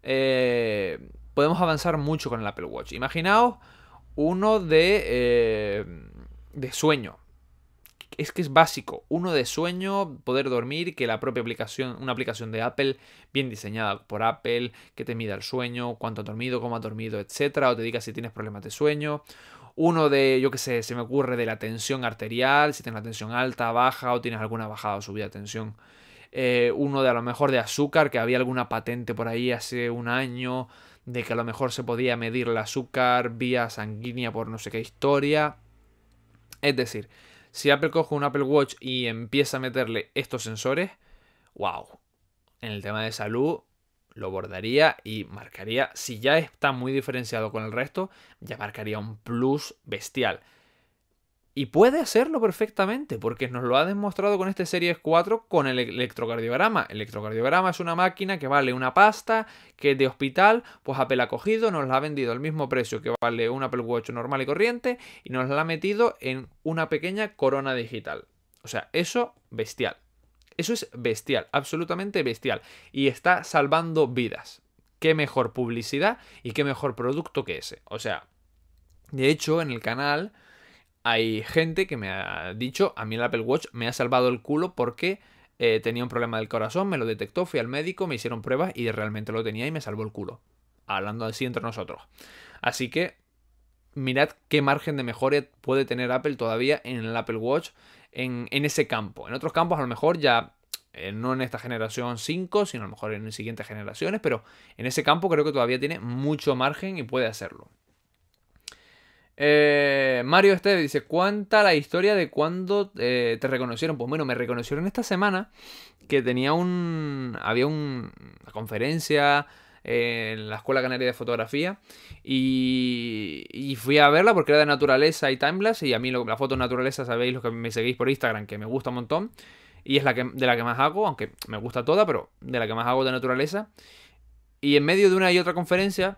A: eh, podemos avanzar mucho con el Apple Watch. Imaginaos uno de, eh, de sueño es que es básico. Uno de sueño, poder dormir, que la propia aplicación, una aplicación de Apple, bien diseñada por Apple, que te mida el sueño, cuánto has dormido, cómo has dormido, etcétera, o te diga si tienes problemas de sueño. Uno de, yo qué sé, se me ocurre de la tensión arterial, si tienes la tensión alta, baja, o tienes alguna bajada o subida de tensión. Eh, uno de a lo mejor de azúcar, que había alguna patente por ahí hace un año, de que a lo mejor se podía medir el azúcar vía sanguínea por no sé qué historia. Es decir, si Apple coge un Apple Watch y empieza a meterle estos sensores, wow. En el tema de salud lo bordaría y marcaría, si ya está muy diferenciado con el resto, ya marcaría un plus bestial. Y puede hacerlo perfectamente, porque nos lo ha demostrado con este Series 4 con el electrocardiograma. El electrocardiograma es una máquina que vale una pasta, que de hospital, pues Apple ha cogido, nos la ha vendido al mismo precio que vale un Apple Watch normal y corriente, y nos la ha metido en una pequeña corona digital. O sea, eso bestial. Eso es bestial, absolutamente bestial. Y está salvando vidas. Qué mejor publicidad y qué mejor producto que ese. O sea, de hecho, en el canal hay gente que me ha dicho, a mí el Apple Watch me ha salvado el culo porque eh, tenía un problema del corazón, me lo detectó, fui al médico, me hicieron pruebas y realmente lo tenía y me salvó el culo. Hablando así entre nosotros. Así que mirad qué margen de mejora puede tener Apple todavía en el Apple Watch en, ese campo. En otros campos a lo mejor ya, eh, no en esta generación 5, sino a lo mejor en siguientes generaciones, pero en ese campo creo que todavía tiene mucho margen y puede hacerlo. Eh, Mario Esteve dice, ¿cuánta la historia de cuando eh, te reconocieron? Pues bueno, me reconocieron esta semana que tenía un... había una conferencia en la Escuela Canaria de Fotografía. Y, fui a verla porque era de naturaleza y timelapse y a mí la foto de naturaleza sabéis los que me seguís por Instagram que me gusta un montón. Y es la que, de la que más hago, aunque me gusta toda, pero de la que más hago de naturaleza. Y en medio de una y otra conferencia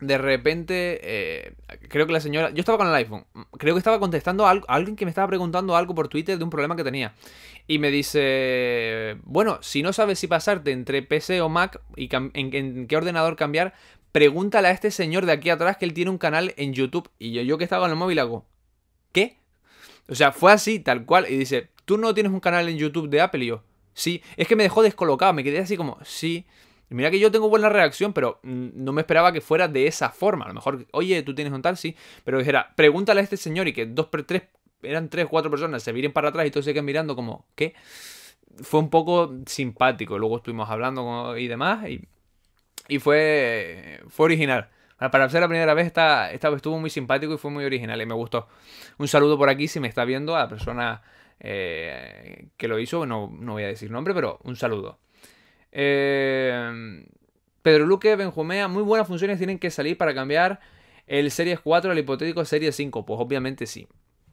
A: de repente, eh, creo que la señora, yo estaba con el iPhone, creo que estaba contestando a, alguien que me estaba preguntando algo por Twitter de un problema que tenía. Y me dice, bueno, si no sabes si pasarte entre PC o Mac y en, qué ordenador cambiar, pregúntale a este señor de aquí atrás que él tiene un canal en YouTube. Y yo, yo que estaba en el móvil hago, ¿qué? O sea, fue así, tal cual. Y dice, ¿tú no tienes un canal en YouTube de Apple? Y yo, sí. Es que me dejó descolocado, me quedé así como, sí. Mira que yo tengo buena reacción, pero no me esperaba que fuera de esa forma. A lo mejor, oye, tú tienes un tal, sí. Pero dijera, pregúntale a este señor y que dos, tres, eran tres, cuatro personas se miren para atrás y todos se quedan mirando como, ¿qué? Fue un poco simpático. Luego estuvimos hablando y demás y, y fue, fue original. Para ser la primera vez esta, esta estuvo muy simpático y fue muy original y me gustó. Un saludo por aquí si me está viendo a la persona eh, que lo hizo. No, no voy a decir nombre, pero un saludo. Eh, Pedro Luque, Benjumea, muy buenas funciones tienen que salir para cambiar el Series 4 al hipotético Series 5. Pues obviamente sí.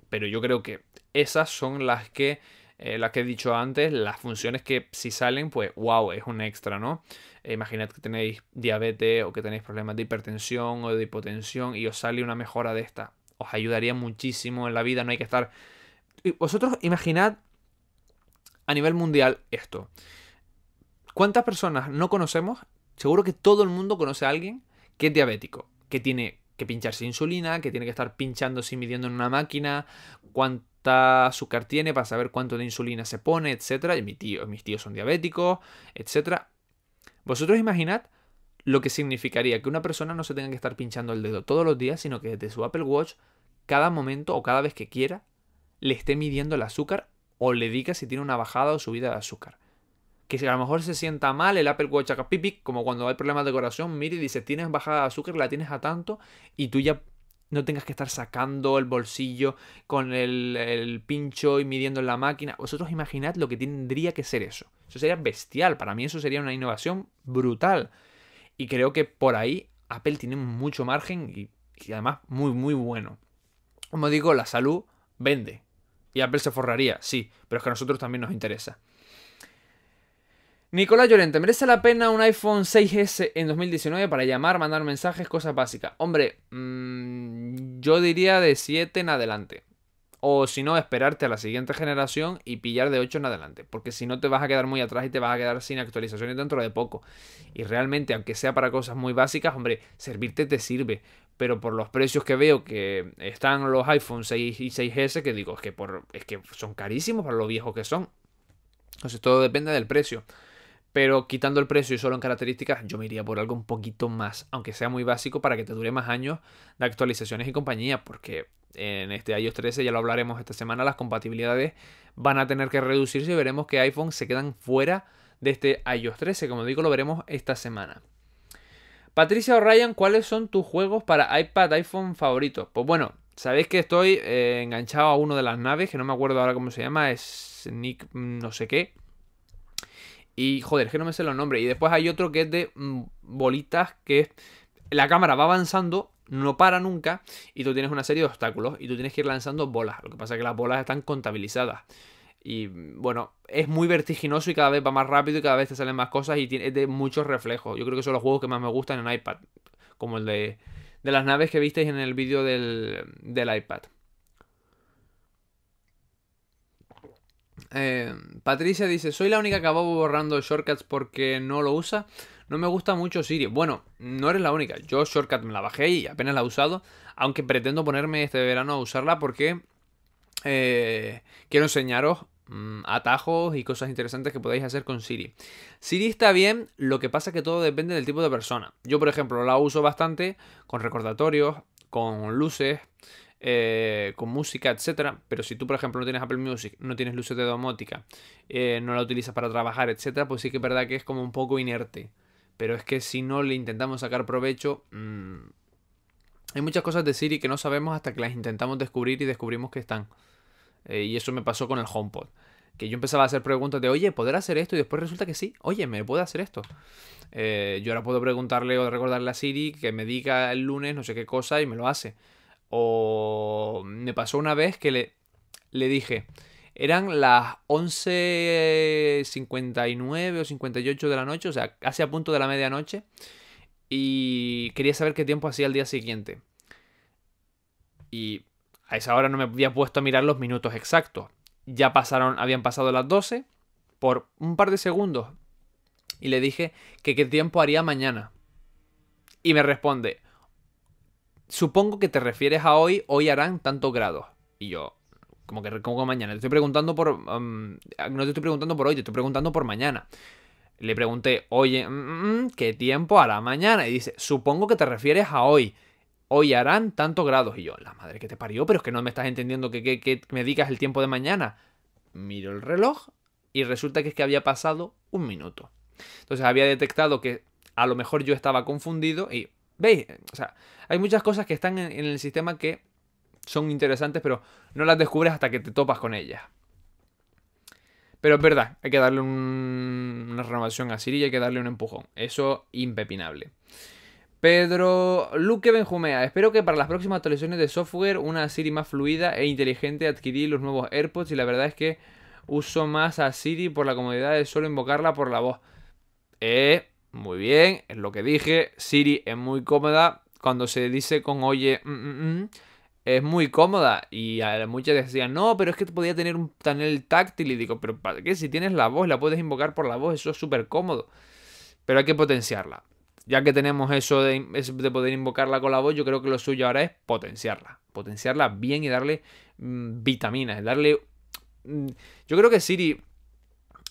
A: Pero yo creo que esas son las que, eh, las que he dicho antes, las funciones que si salen, pues wow, es un extra, ¿no? Eh, imaginad que tenéis diabetes o que tenéis problemas de hipertensión o de hipotensión y os sale una mejora de esta. Os ayudaría muchísimo en la vida, no hay que estar... Vosotros imaginad a nivel mundial esto. ¿Cuántas personas no conocemos? Seguro que todo el mundo conoce a alguien que es diabético, que tiene que pincharse insulina, que tiene que estar pinchándose y midiendo en una máquina, cuánta azúcar tiene para saber cuánto de insulina se pone, etcétera. Y mi tío, mis tíos son diabéticos, etcétera. Vosotros imaginad lo que significaría que una persona no se tenga que estar pinchando el dedo todos los días, sino que desde su Apple Watch, cada momento o cada vez que quiera, le esté midiendo el azúcar o le diga si tiene una bajada o subida de azúcar que si a lo mejor se sienta mal el Apple Watch haga pipi, como cuando hay problemas de corazón, mire y dice, tienes bajada de azúcar, la tienes a tanto, y tú ya no tengas que estar sacando el bolsillo con el, pincho y midiendo en la máquina. Vosotros imaginad lo que tendría que ser eso. Eso sería bestial. Para mí eso sería una innovación brutal. Y creo que por ahí Apple tiene mucho margen y, y además muy, muy bueno. Como digo, la salud vende. Y Apple se forraría, sí, pero es que a nosotros también nos interesa. Nicolás Llorente, ¿merece la pena un iPhone 6S en 2019 para llamar, mandar mensajes, cosas básicas? Hombre, mm, yo diría de 7 en adelante. O si no, esperarte a la siguiente generación y pillar de 8 en adelante. Porque si no te vas a quedar muy atrás y te vas a quedar sin actualizaciones dentro de poco. Y realmente, aunque sea para cosas muy básicas, hombre, servirte te sirve. Pero por los precios que veo que están los iPhone 6 y 6S, que digo, es que, por, es que son carísimos para lo viejos que son. Entonces todo depende del precio. Pero quitando el precio y solo en características, yo me iría por algo un poquito más, aunque sea muy básico, para que te dure más años de actualizaciones y compañía, porque en este iOS 13, ya lo hablaremos esta semana, las compatibilidades van a tener que reducirse y veremos que iPhone se quedan fuera de este iOS 13, como digo, lo veremos esta semana. Patricia O'Ryan, ¿cuáles son tus juegos para iPad, iPhone favoritos? Pues bueno, sabéis que estoy eh, enganchado a uno de las naves, que no me acuerdo ahora cómo se llama, es Nick no sé qué y joder, es que no me sé los nombres. Y después hay otro que es de mm, bolitas que la cámara va avanzando, no para nunca, y tú tienes una serie de obstáculos y tú tienes que ir lanzando bolas. Lo que pasa es que las bolas están contabilizadas. Y bueno, es muy vertiginoso y cada vez va más rápido y cada vez te salen más cosas y tiene, es de muchos reflejos. Yo creo que son los juegos que más me gustan en iPad. Como el de, de las naves que visteis en el vídeo del, del iPad. Eh, Patricia dice, soy la única que acabo borrando shortcuts porque no lo usa. No me gusta mucho Siri. Bueno, no eres la única. Yo shortcut me la bajé y apenas la he usado. Aunque pretendo ponerme este verano a usarla porque eh, quiero enseñaros mm, atajos y cosas interesantes que podéis hacer con Siri. Siri está bien, lo que pasa es que todo depende del tipo de persona. Yo, por ejemplo, la uso bastante con recordatorios, con luces. Eh, con música, etcétera. Pero si tú, por ejemplo, no tienes Apple Music, no tienes luces de domótica, eh, no la utilizas para trabajar, etcétera, pues sí que es verdad que es como un poco inerte. Pero es que si no le intentamos sacar provecho, mm, hay muchas cosas de Siri que no sabemos hasta que las intentamos descubrir y descubrimos que están. Eh, y eso me pasó con el HomePod. Que yo empezaba a hacer preguntas de, oye, ¿poder hacer esto? Y después resulta que sí, oye, ¿me puede hacer esto? yo ahora puedo preguntarle o recordarle a Siri que me diga el lunes no sé qué cosa y me lo hace. O me pasó una vez que le, le dije, eran las 11.59 o 58 de la noche, o sea, casi a punto de la medianoche. y quería saber qué tiempo hacía el día siguiente. Y a esa hora no me había puesto a mirar los minutos exactos. Ya pasaron, habían pasado las 12 por un par de segundos. Y le dije que qué tiempo haría mañana. Y me responde, supongo que te refieres a hoy, hoy harán tantos grados. Y yo, como que como mañana, te estoy preguntando por... Um, no te estoy preguntando por hoy, te estoy preguntando por mañana. Le pregunté, oye, mm, mm, mm, ¿qué tiempo hará mañana? Y dice, supongo que te refieres a hoy. Hoy harán tantos grados. Y yo, la madre que te parió, pero es que no me estás entendiendo que, que me digas el tiempo de mañana. Miro el reloj y resulta que es que había pasado un minuto. Entonces había detectado que a lo mejor yo estaba confundido y, ¿veis? O sea, hay muchas cosas que están en, el sistema que son interesantes, pero no las descubres hasta que te topas con ellas. Pero es verdad, hay que darle una renovación a Siri y hay que darle un empujón. Eso impepinable. Pedro Luque Benjumea. Espero que para las próximas actualizaciones de software una Siri más fluida e inteligente adquirir los nuevos AirPods y la verdad es que uso más a Siri por la comodidad de solo invocarla por la voz. Eh, muy bien, es lo que dije. Siri es muy cómoda. Cuando se dice con oye, mm, mm, mm, es muy cómoda. Y muchas decían, no, pero es que podía tener un panel táctil. Y digo, pero ¿para qué? Si tienes la voz, la puedes invocar por la voz, eso es súper cómodo. Pero hay que potenciarla. Ya que tenemos eso de, de, poder invocarla con la voz, yo creo que lo suyo ahora es potenciarla. Potenciarla bien y darle vitaminas, darle... yo creo que Siri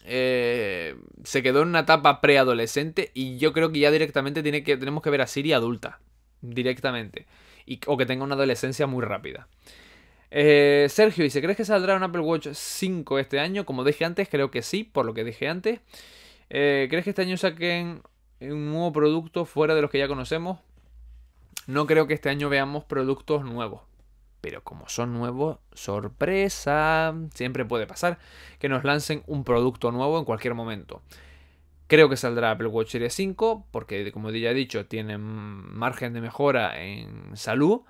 A: eh, se quedó en una etapa preadolescente y yo creo que ya directamente tiene que, tenemos que ver a Siri adulta. Directamente o que tenga una adolescencia muy rápida. Eh, Sergio dice, ¿crees que saldrá un Apple Watch 5 este año? Como dije antes, creo que sí, por lo que dije antes. Eh, ¿Crees que este año saquen un nuevo producto fuera de los que ya conocemos? No creo que este año veamos productos nuevos. Pero como son nuevos, sorpresa. Siempre puede pasar que nos lancen un producto nuevo en cualquier momento. Creo que saldrá Apple Watch Series 5 porque, como ya he dicho, tiene margen de mejora en salud,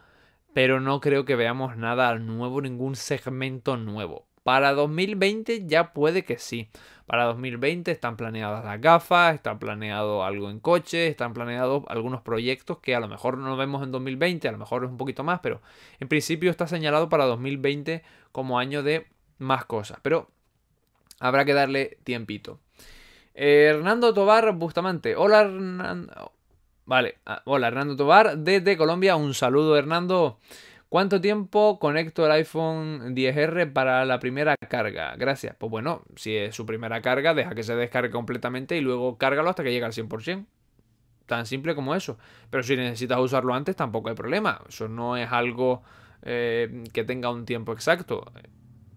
A: pero no creo que veamos nada nuevo, ningún segmento nuevo. Para 2020 ya puede que sí. Para 2020 están planeadas las gafas, está planeado algo en coche, están planeados algunos proyectos que a lo mejor no vemos en 2020, a lo mejor es un poquito más, pero en principio está señalado para 2020 como año de más cosas. Pero habrá que darle tiempito. Hernando Tobar Bustamante. Hola Hernando. Vale, ah, hola Hernando Tobar desde Colombia. Un saludo Hernando. ¿Cuánto tiempo conecto el iPhone 10R para la primera carga? Gracias. Pues bueno, si es su primera carga, deja que se descargue completamente y luego cárgalo hasta que llegue al 100%. Tan simple como eso. Pero si necesitas usarlo antes, tampoco hay problema. Eso no es algo eh, que tenga un tiempo exacto.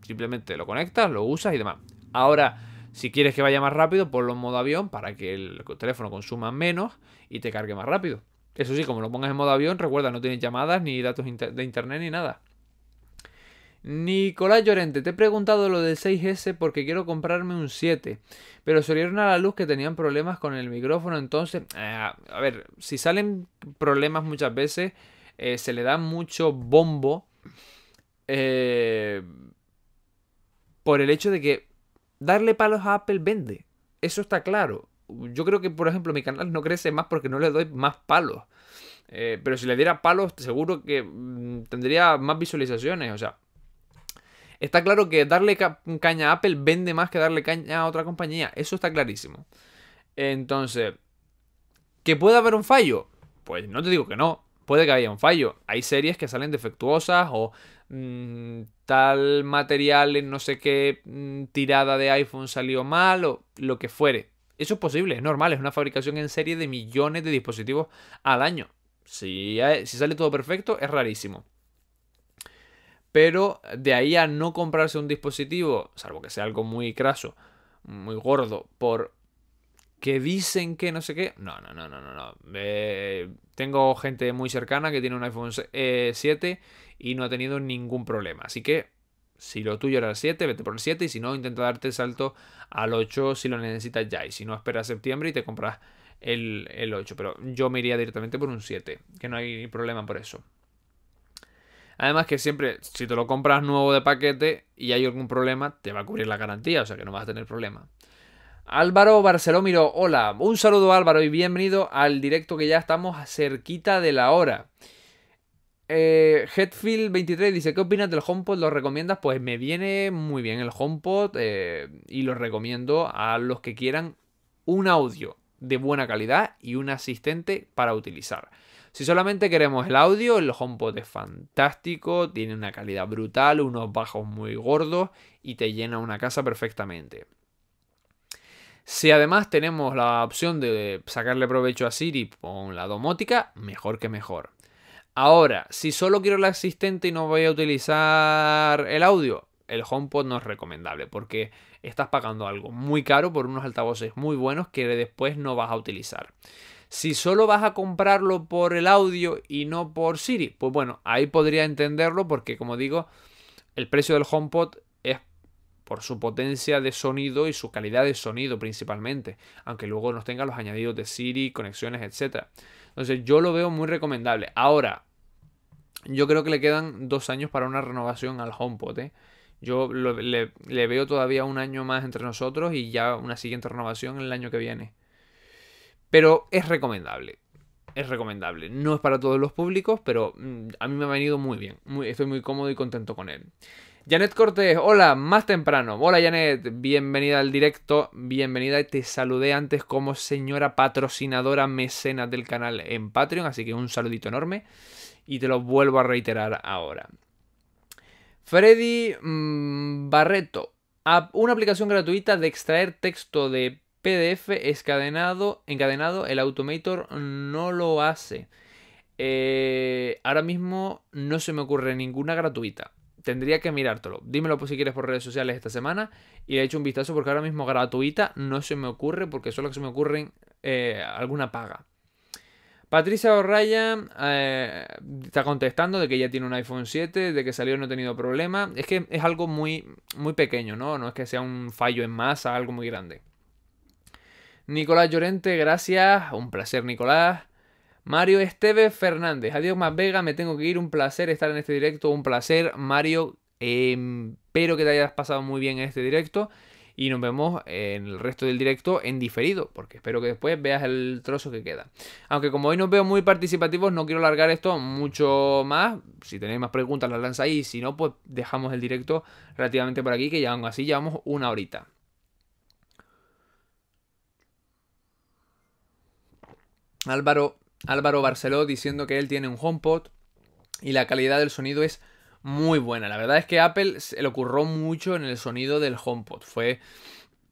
A: Simplemente lo conectas, lo usas y demás. Ahora, si quieres que vaya más rápido, ponlo en modo avión para que el teléfono consuma menos y te cargue más rápido. Eso sí, como lo pongas en modo avión, recuerda, no tienes llamadas ni datos de internet ni nada. Nicolás Llorente, te he preguntado lo del 6S porque quiero comprarme un 7, pero salieron a la luz que tenían problemas con el micrófono, entonces, eh, a ver, si salen problemas muchas veces, eh, se le da mucho bombo eh, por el hecho de que darle palos a Apple vende. Eso está claro. Yo creo que, por ejemplo, mi canal no crece más porque no le doy más palos. Eh, pero si le diera palos, seguro que mm, tendría más visualizaciones. O sea, está claro que darle caña a Apple vende más que darle caña a otra compañía. Eso está clarísimo. Entonces, ¿que puede haber un fallo? Pues no te digo que no. Puede que haya un fallo. Hay series que salen defectuosas o Mm, tal material en no sé qué mm, tirada de iPhone salió mal o lo que fuere. Eso es posible, es normal, es una fabricación en serie de millones de dispositivos al año. Si, sale todo perfecto, es rarísimo. Pero de ahí a no comprarse un dispositivo, salvo que sea algo muy craso, muy gordo, por que dicen que no sé qué. No, no, no, no, no. no. Eh, tengo gente muy cercana que tiene un iPhone 7 eh, y no ha tenido ningún problema. Así que si lo tuyo era el 7, vete por el 7 y si no, intenta darte el salto al 8 si lo necesitas ya. Y si no, espera septiembre y te compras el, el 8. Pero yo me iría directamente por un 7, que no hay problema por eso. Además que siempre, si te lo compras nuevo de paquete y hay algún problema, te va a cubrir la garantía, o sea que no vas a tener problema. Álvaro Barcelómiro, hola, un saludo Álvaro y bienvenido al directo que ya estamos cerquita de la hora. Eh, Headfield23 dice, ¿qué opinas del HomePod? ¿Lo recomiendas? Pues me viene muy bien el HomePod eh, y lo recomiendo a los que quieran un audio de buena calidad y un asistente para utilizar. Si solamente queremos el audio, el HomePod es fantástico, tiene una calidad brutal, unos bajos muy gordos y te llena una casa perfectamente. Si además tenemos la opción de sacarle provecho a Siri con la domótica, mejor que mejor. Ahora, si solo quiero el asistente y no voy a utilizar el audio, el HomePod no es recomendable porque estás pagando algo muy caro por unos altavoces muy buenos que después no vas a utilizar. Si solo vas a comprarlo por el audio y no por Siri, pues bueno, ahí podría entenderlo porque como digo, el precio del HomePod por su potencia de sonido y su calidad de sonido principalmente, aunque luego nos tenga los añadidos de Siri, conexiones, etc. Entonces yo lo veo muy recomendable. Ahora, yo creo que le quedan dos años para una renovación al HomePod. ¿eh? Yo le, veo todavía un año más entre nosotros y ya una siguiente renovación el año que viene. Pero es recomendable. Es recomendable. No es para todos los públicos, pero mm, a mí me ha venido muy bien. estoy muy cómodo y contento con él. Janet Cortés, hola, más temprano. Hola Janet, bienvenida al directo, bienvenida. Te saludé antes como señora patrocinadora mecena del canal en Patreon, así que un saludito enorme y te lo vuelvo a reiterar ahora. Freddy mm, Barreto, una aplicación gratuita de extraer texto de PDF encadenado, encadenado el Automator no lo hace. Eh, ahora mismo no se me ocurre ninguna gratuita tendría que mirártelo. Dímelo por si quieres por redes sociales esta semana y le hecho un vistazo porque ahora mismo gratuita no se me ocurre porque solo se me ocurren eh, alguna paga. Patricia O'Ryan eh, está contestando de que ya tiene un iPhone 7, de que salió no ha tenido problema. Es que es algo muy, muy pequeño, ¿no? No es que sea un fallo en masa, algo muy grande. Nicolás Llorente, gracias. Un placer, Nicolás. Mario Esteves Fernández. Adiós más Vega, me tengo que ir. Un placer estar en este directo. Un placer, Mario. Em, espero que te hayas pasado muy bien en este directo. Y nos vemos en el resto del directo en diferido, porque espero que después veas el trozo que queda. Aunque como hoy nos veo muy participativos, no quiero alargar esto mucho más. Si tenéis más preguntas, las lanzáis. Si no, pues dejamos el directo relativamente por aquí, que ya aún así llevamos una horita. Álvaro Álvaro Barceló diciendo que él tiene un HomePod y la calidad del sonido es muy buena. La verdad es que Apple se le ocurrió mucho en el sonido del HomePod. Fue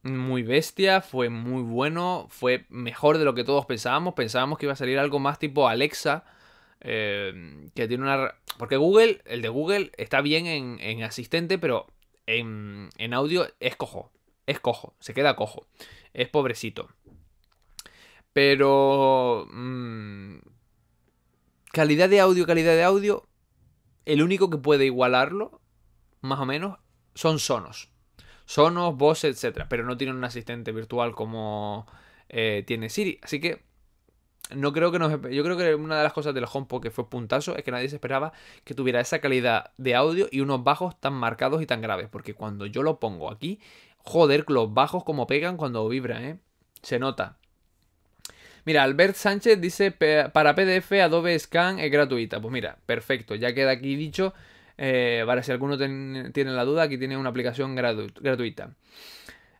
A: muy bestia, fue muy bueno, fue mejor de lo que todos pensábamos. Pensábamos que iba a salir algo más tipo Alexa. Eh, que tiene una... Porque Google, el de Google está bien en, asistente, pero en, en audio es cojo. Es cojo, se queda cojo. Es pobrecito. Pero... Mm, calidad de audio, calidad de audio. El único que puede igualarlo, más o menos, son Sonos. Sonos, Boss, etc. Pero no tienen un asistente virtual como eh, tiene Siri. Así que no creo que nos. Yo creo que una de las cosas del HomePod que fue puntazo es que nadie se esperaba que tuviera esa calidad de audio y unos bajos tan marcados y tan graves. Porque cuando yo lo pongo aquí, joder, los bajos como pegan cuando vibra, ¿eh? Se nota. Mira, Albert Sánchez dice, para PDF Adobe Scan es gratuita. Pues mira, perfecto, ya queda aquí dicho. Eh, para si alguno tiene la duda, aquí tiene una aplicación gratuita.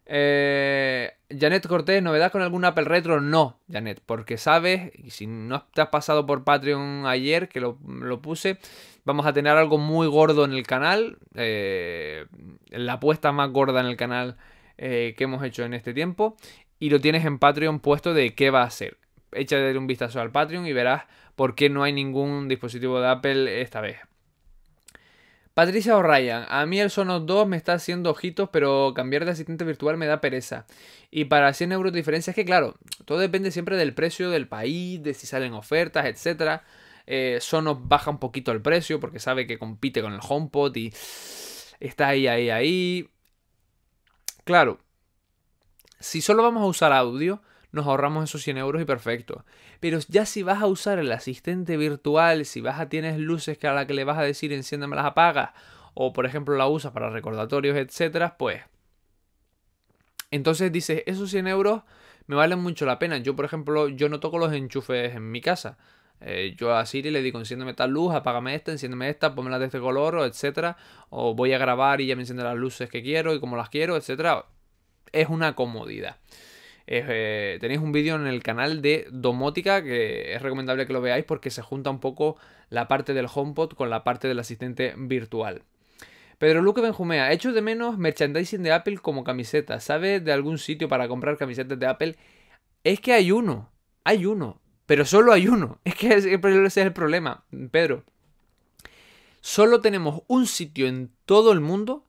A: Eh, Janet Cortés, ¿novedad con algún Apple Retro? No, Janet, porque sabes, y si no te has pasado por Patreon ayer, que lo, puse, vamos a tener algo muy gordo en el canal. Eh, la apuesta más gorda en el canal que hemos hecho en este tiempo y lo tienes en Patreon puesto de qué va a ser. Échale un vistazo al Patreon y verás por qué no hay ningún dispositivo de Apple esta vez. Patricia O'Ryan, a mí el Sonos 2 me está haciendo ojitos, pero cambiar de asistente virtual me da pereza. Y para 100 euros de diferencia es que, claro, todo depende siempre del precio del país, de si salen ofertas, etc. Eh, Sonos baja un poquito el precio porque sabe que compite con el HomePod y está ahí, ahí, ahí. Claro, si solo vamos a usar audio, nos ahorramos esos 100 euros y perfecto. Pero ya si vas a usar el asistente virtual, si vas a tienes luces que a la que le vas a decir enciéndeme las apagas, o por ejemplo la usas para recordatorios, etcétera, pues Entonces dices, esos 100 euros me valen mucho la pena. Yo, por ejemplo, yo no toco los enchufes en mi casa. Eh, yo a Siri le digo, enciéndeme tal luz, apágame esta, enciéndeme esta, ponmela de este color, etcétera. O voy a grabar y ya me enciende las luces que quiero y como las quiero, etcétera. Es una comodidad. Eh, tenéis un vídeo en el canal de Domótica que es recomendable que lo veáis porque se junta un poco la parte del HomePod con la parte del asistente virtual. Pedro Luque Benjumea, hecho de menos merchandising de Apple como camiseta. ¿Sabe de algún sitio para comprar camisetas de Apple? Es que hay uno, hay uno, pero solo hay uno. Es que ese es el problema, Pedro. Solo tenemos un sitio en todo el mundo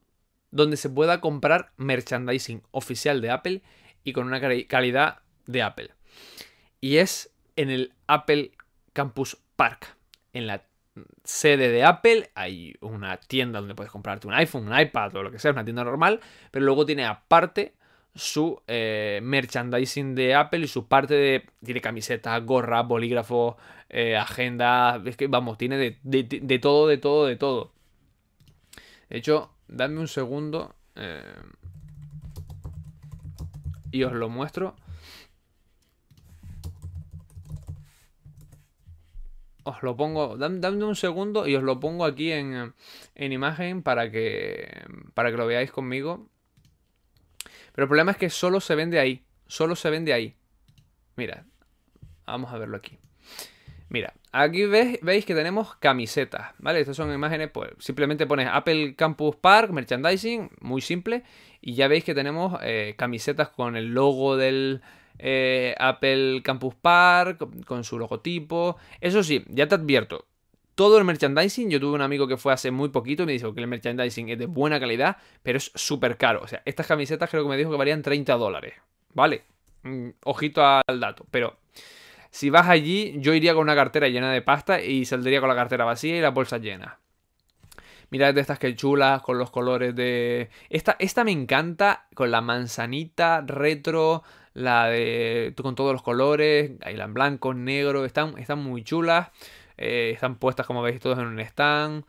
A: donde se pueda comprar merchandising oficial de Apple y con una calidad de Apple. Y es en el Apple Campus Park, en la sede de Apple, hay una tienda donde puedes comprarte un iPhone, un iPad o lo que sea, una tienda normal, pero luego tiene aparte su eh, merchandising de Apple y su parte de. Tiene camisetas, gorras, bolígrafos, eh, agenda. Es que, vamos, tiene de, de, todo, de todo, de todo. De hecho, dame un segundo. Eh, y os lo muestro. os lo pongo, dame un segundo y os lo pongo aquí en, en, imagen para que, para que lo veáis conmigo. Pero el problema es que solo se vende ahí, solo se vende ahí. Mira, vamos a verlo aquí. Mira, aquí veis, que tenemos camisetas, ¿vale? Estas son imágenes, pues simplemente pones Apple Campus Park, merchandising, muy simple, y ya veis que tenemos eh, camisetas con el logo del, eh, Apple Campus Park, con su logotipo. Eso sí, ya te advierto, todo el merchandising, yo tuve un amigo que fue hace muy poquito y me dijo que el merchandising es de buena calidad, pero es súper caro. O sea, estas camisetas creo que me dijo que valían 30 dólares. ¿Vale? Mm, ojito al dato. Pero si vas allí, yo iría con una cartera llena de pasta y saldría con la cartera vacía y la bolsa llena. Mirad de estas que chulas, con los colores de... Esta, esta me encanta, con la manzanita retro, la de con todos los colores, en blanco, negro, están, están muy chulas, eh, están puestas como veis todos en un stand,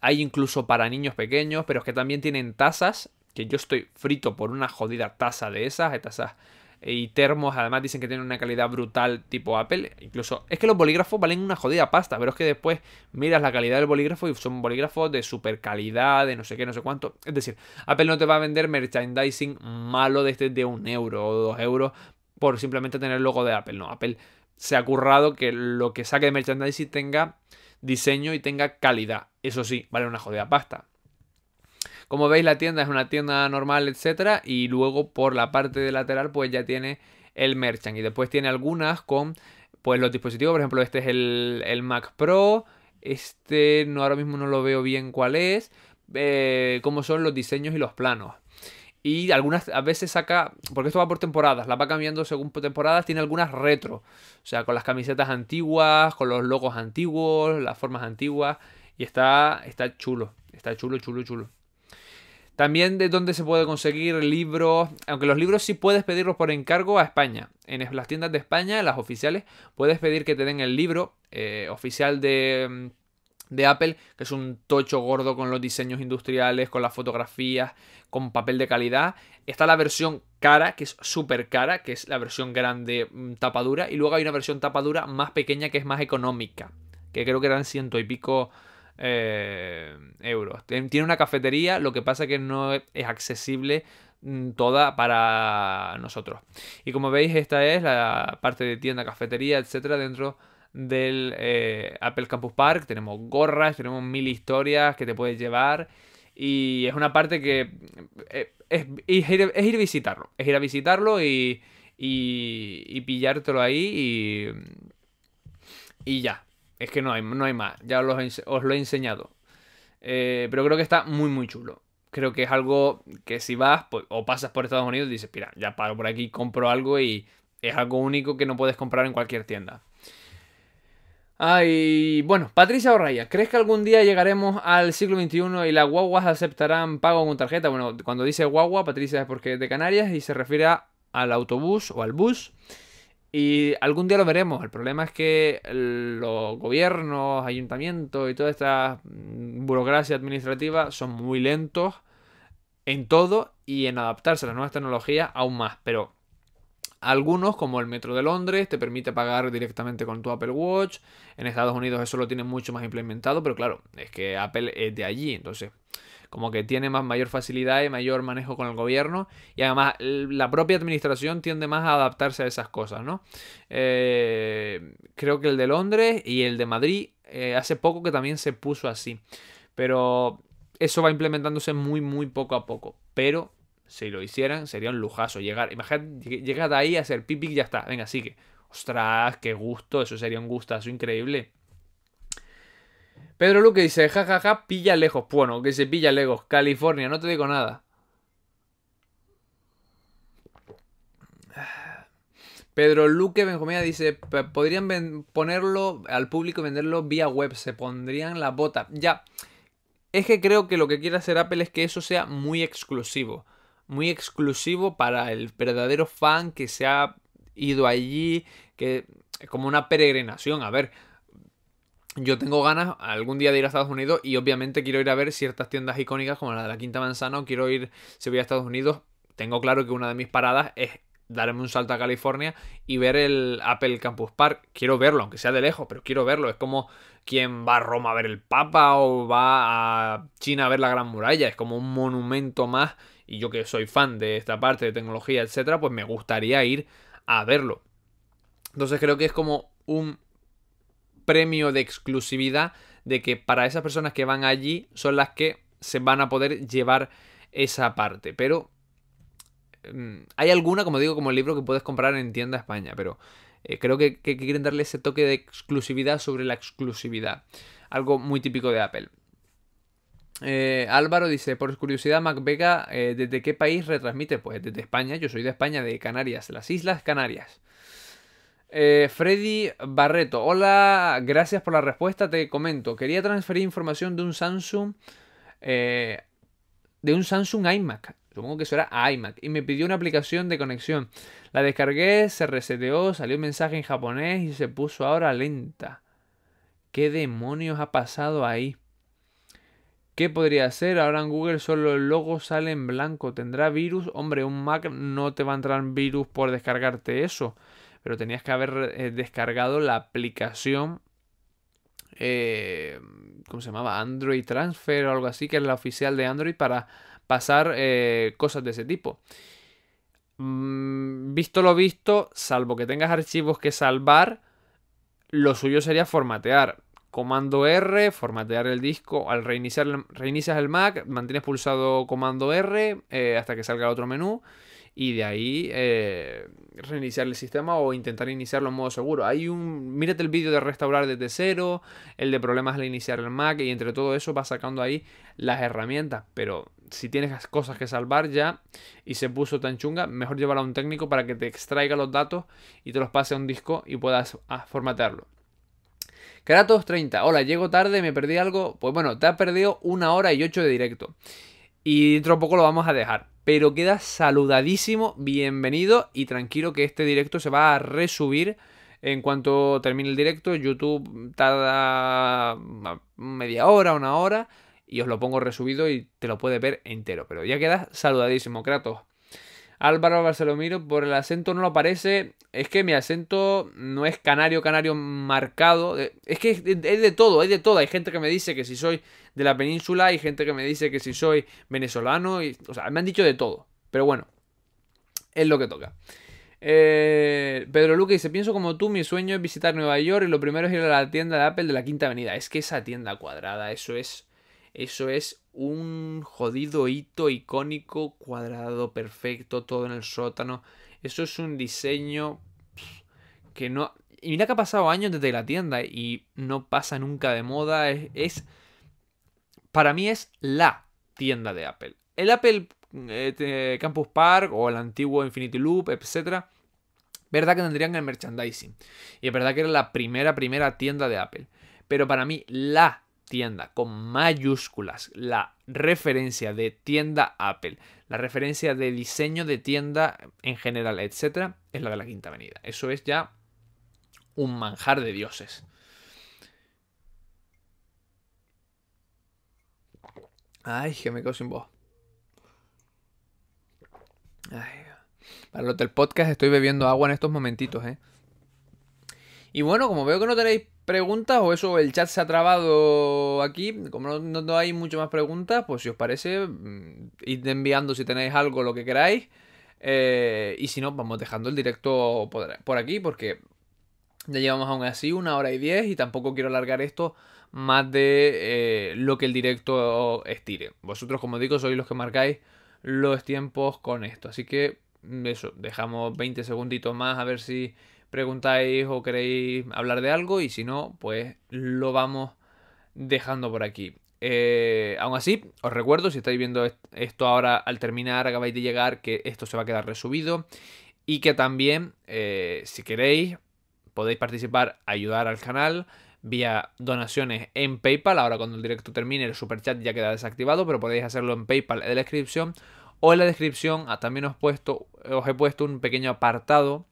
A: hay incluso para niños pequeños, pero es que también tienen tazas, que yo estoy frito por una jodida taza de esas, de tazas y termos, además dicen que tienen una calidad brutal tipo Apple. Incluso es que los bolígrafos valen una jodida pasta, pero es que después miras la calidad del bolígrafo y son bolígrafos de super calidad, de no sé qué, no sé cuánto. Es decir, Apple no te va a vender merchandising malo de este de un euro o dos euros por simplemente tener el logo de Apple. No, Apple se ha currado que lo que saque de merchandising tenga diseño y tenga calidad. Eso sí, vale una jodida pasta. Como veis la tienda es una tienda normal, etcétera, y luego por la parte de lateral pues ya tiene el merchant y después tiene algunas con pues los dispositivos, por ejemplo este es el, Mac Pro, este no ahora mismo no lo veo bien cuál es, eh, cómo son los diseños y los planos. Y algunas a veces saca, porque esto va por temporadas, la va cambiando según temporadas, tiene algunas retro. O sea, con las camisetas antiguas, con los logos antiguos, las formas antiguas. Y está, está chulo, está chulo, chulo, chulo. También de dónde se puede conseguir libros, aunque los libros sí puedes pedirlos por encargo a España. En las tiendas de España, las oficiales, puedes pedir que te den el libro eh, oficial de, mm, de Apple, que es un tocho gordo con los diseños industriales, con las fotografías, con papel de calidad. Está la versión cara, que es súper cara, que es la versión grande mm, tapadura. Y luego hay una versión tapadura más pequeña que es más económica, que creo que eran ciento y pico eh, euros. Tiene una cafetería, lo que pasa que no es accesible mm, toda para nosotros. Y como veis, esta es la parte de tienda, cafetería, etcétera, dentro del eh, Apple Campus Park. Tenemos gorras, tenemos mil historias que te puedes llevar. Y es una parte que eh, es, ir, a visitarlo. Es ir a visitarlo y, y, pillártelo ahí y, y ya. Es que no hay, no hay más, ya os, lo he enseñado. Eh, pero creo que está muy, muy chulo. Creo que es algo que si vas pues, o pasas por Estados Unidos dices, mira, ya paro por aquí, compro algo y es algo único que no puedes comprar en cualquier tienda. Ay, bueno, Patricia Orraya, ¿crees que algún día llegaremos al siglo XXI y las guaguas aceptarán pago con tarjeta? Bueno, cuando dice guagua, Patricia es porque es de Canarias y se refiere al autobús o al bus. Y algún día lo veremos. El problema es que los gobiernos, ayuntamientos y toda esta mm, burocracia administrativa son muy lentos en todo y en adaptarse a las nuevas tecnologías aún más. Pero algunos, como el Metro de Londres, te permite pagar directamente con tu Apple Watch. En Estados Unidos eso lo tiene mucho más implementado, pero claro, es que Apple es de allí, entonces como que tiene más mayor facilidad y mayor manejo con el gobierno y además la propia administración tiende más a adaptarse a esas cosas, ¿no? Eh, creo que el de Londres y el de Madrid eh, hace poco que también se puso así, pero eso va implementándose muy muy poco a poco, pero si lo hicieran sería un lujazo llegar, imagínate, llegar ahí a hacer pipi y ya está, venga, sigue. Ostras, qué gusto, eso sería un gustazo increíble. Pedro Luque dice, jajaja, ja, ja, pilla lejos. Bueno, que se pilla lejos. California, no te digo nada. Pedro Luque Benjomía dice, podrían ponerlo al público y venderlo vía web, se pondrían la bota. Ya, es que creo que lo que quiere hacer Apple es que eso sea muy exclusivo. Muy exclusivo para el verdadero fan que se ha ido allí, que como una peregrinación. A ver, yo tengo ganas algún día de ir a Estados Unidos y obviamente quiero ir a ver ciertas tiendas icónicas como la de la Quinta Manzana quiero ir, si voy a Estados Unidos, tengo claro que una de mis paradas es darme un salto a California y ver el Apple Campus Park. Quiero verlo, aunque sea de lejos, pero quiero verlo. Es como quien va a Roma a ver el Papa o va a China a ver la Gran Muralla. Es como un monumento más. Y yo que soy fan de esta parte de tecnología, etcétera, pues me gustaría ir a verlo. Entonces creo que es como un premio de exclusividad de que para esas personas que van allí son las que se van a poder llevar esa parte. Pero mm, hay alguna, como digo, como el libro que puedes comprar en tienda España, pero eh, creo que, quieren darle ese toque de exclusividad sobre la exclusividad. Algo muy típico de Apple. Eh, Álvaro dice, por curiosidad, MacVega, eh, ¿desde qué país retransmite? Pues desde España, yo soy de España, de Canarias, las Islas Canarias. Eh, Freddy Barreto, hola, gracias por la respuesta, te comento. Quería transferir información de un Samsung, eh, de un Samsung iMac, supongo que eso era iMac, y me pidió una aplicación de conexión. La descargué, se reseteó, salió un mensaje en japonés y se puso ahora lenta. ¿Qué demonios ha pasado ahí? ¿Qué podría ser? Ahora en Google solo el logo sale en blanco. ¿Tendrá virus? Hombre, un Mac no te va a entrar virus por descargarte eso pero tenías que haber eh, descargado la aplicación, eh, ¿cómo se llamaba? Android Transfer o algo así, que es la oficial de Android para pasar eh, cosas de ese tipo. Mm, visto lo visto, salvo que tengas archivos que salvar, lo suyo sería formatear. Comando R, formatear el disco. Al reiniciar, reinicias el Mac, mantienes pulsado comando R hasta que salga otro menú y de ahí eh, reiniciar el sistema o intentar iniciarlo en modo seguro. Hay un. Mírate el vídeo de restaurar desde cero, el de problemas al iniciar el Mac y entre todo eso vas sacando ahí las herramientas. Pero si tienes cosas que salvar ya y se puso tan chunga, mejor llevarlo a un técnico para que te extraiga los datos y te los pase a un disco y puedas ah, formatearlo. Kratos 30. Hola, llego tarde, me perdí algo. Pues bueno, te has perdido una hora y ocho de directo. Y dentro de poco lo vamos a dejar pero queda saludadísimo, bienvenido y tranquilo que este directo se va a resubir en cuanto termine el directo. YouTube tarda media hora, una hora y os lo pongo resubido y te lo puedes ver entero, pero ya queda saludadísimo, Kratos. Álvaro Barcelomiro, por el acento no lo parece. Es que mi acento no es canario, canario marcado. Es que es de todo, hay de todo. Hay gente que me dice que si soy de la península, hay gente que me dice que si soy venezolano. O sea, me han dicho de todo. Pero bueno, es lo que toca. Eh, Pedro Luque dice: Pienso como tú, mi sueño es visitar Nueva York y lo primero es ir a la tienda de Apple de la Quinta Avenida. Es que esa tienda cuadrada, eso es. Eso es un jodido hito icónico, cuadrado, perfecto, todo en el sótano. Eso es un diseño que no... Y mira que ha pasado años desde la tienda y no pasa nunca de moda. Es, para mí es la tienda de Apple. El Apple eh, Campus Park o el antiguo Infinity Loop, etc. Verdad que tendrían el merchandising. Y es verdad que era la primera, primera tienda de Apple. Pero para mí la tienda con mayúsculas, la referencia de tienda Apple, la referencia de diseño de tienda en general, etcétera, es la de la Quinta Avenida. Eso es ya un manjar de dioses. Ay, que me quedo sin voz. Para los del podcast estoy bebiendo agua en estos momentitos, ¿eh? Y bueno, como veo que no tenéis preguntas o eso, el chat se ha trabado aquí, como no, hay mucho más preguntas, pues si os parece, mm, id enviando si tenéis algo, lo que queráis. Eh, y si no, vamos dejando el directo por, aquí porque ya llevamos aún así una hora y diez y tampoco quiero alargar esto más de eh, lo que el directo estire. Vosotros, como digo, sois los que marcáis los tiempos con esto. Así que eso, dejamos 20 segunditos más a ver si preguntáis o queréis hablar de algo y si no, pues lo vamos dejando por aquí. Eh, aún así, os recuerdo, si estáis viendo esto ahora al terminar, acabáis de llegar, que esto se va a quedar resubido y que también, eh, si queréis, podéis participar, ayudar al canal vía donaciones en PayPal. Ahora cuando el directo termine, el super chat ya queda desactivado, pero podéis hacerlo en PayPal en la descripción. O en la descripción ah, también os, puesto, os he puesto un pequeño apartado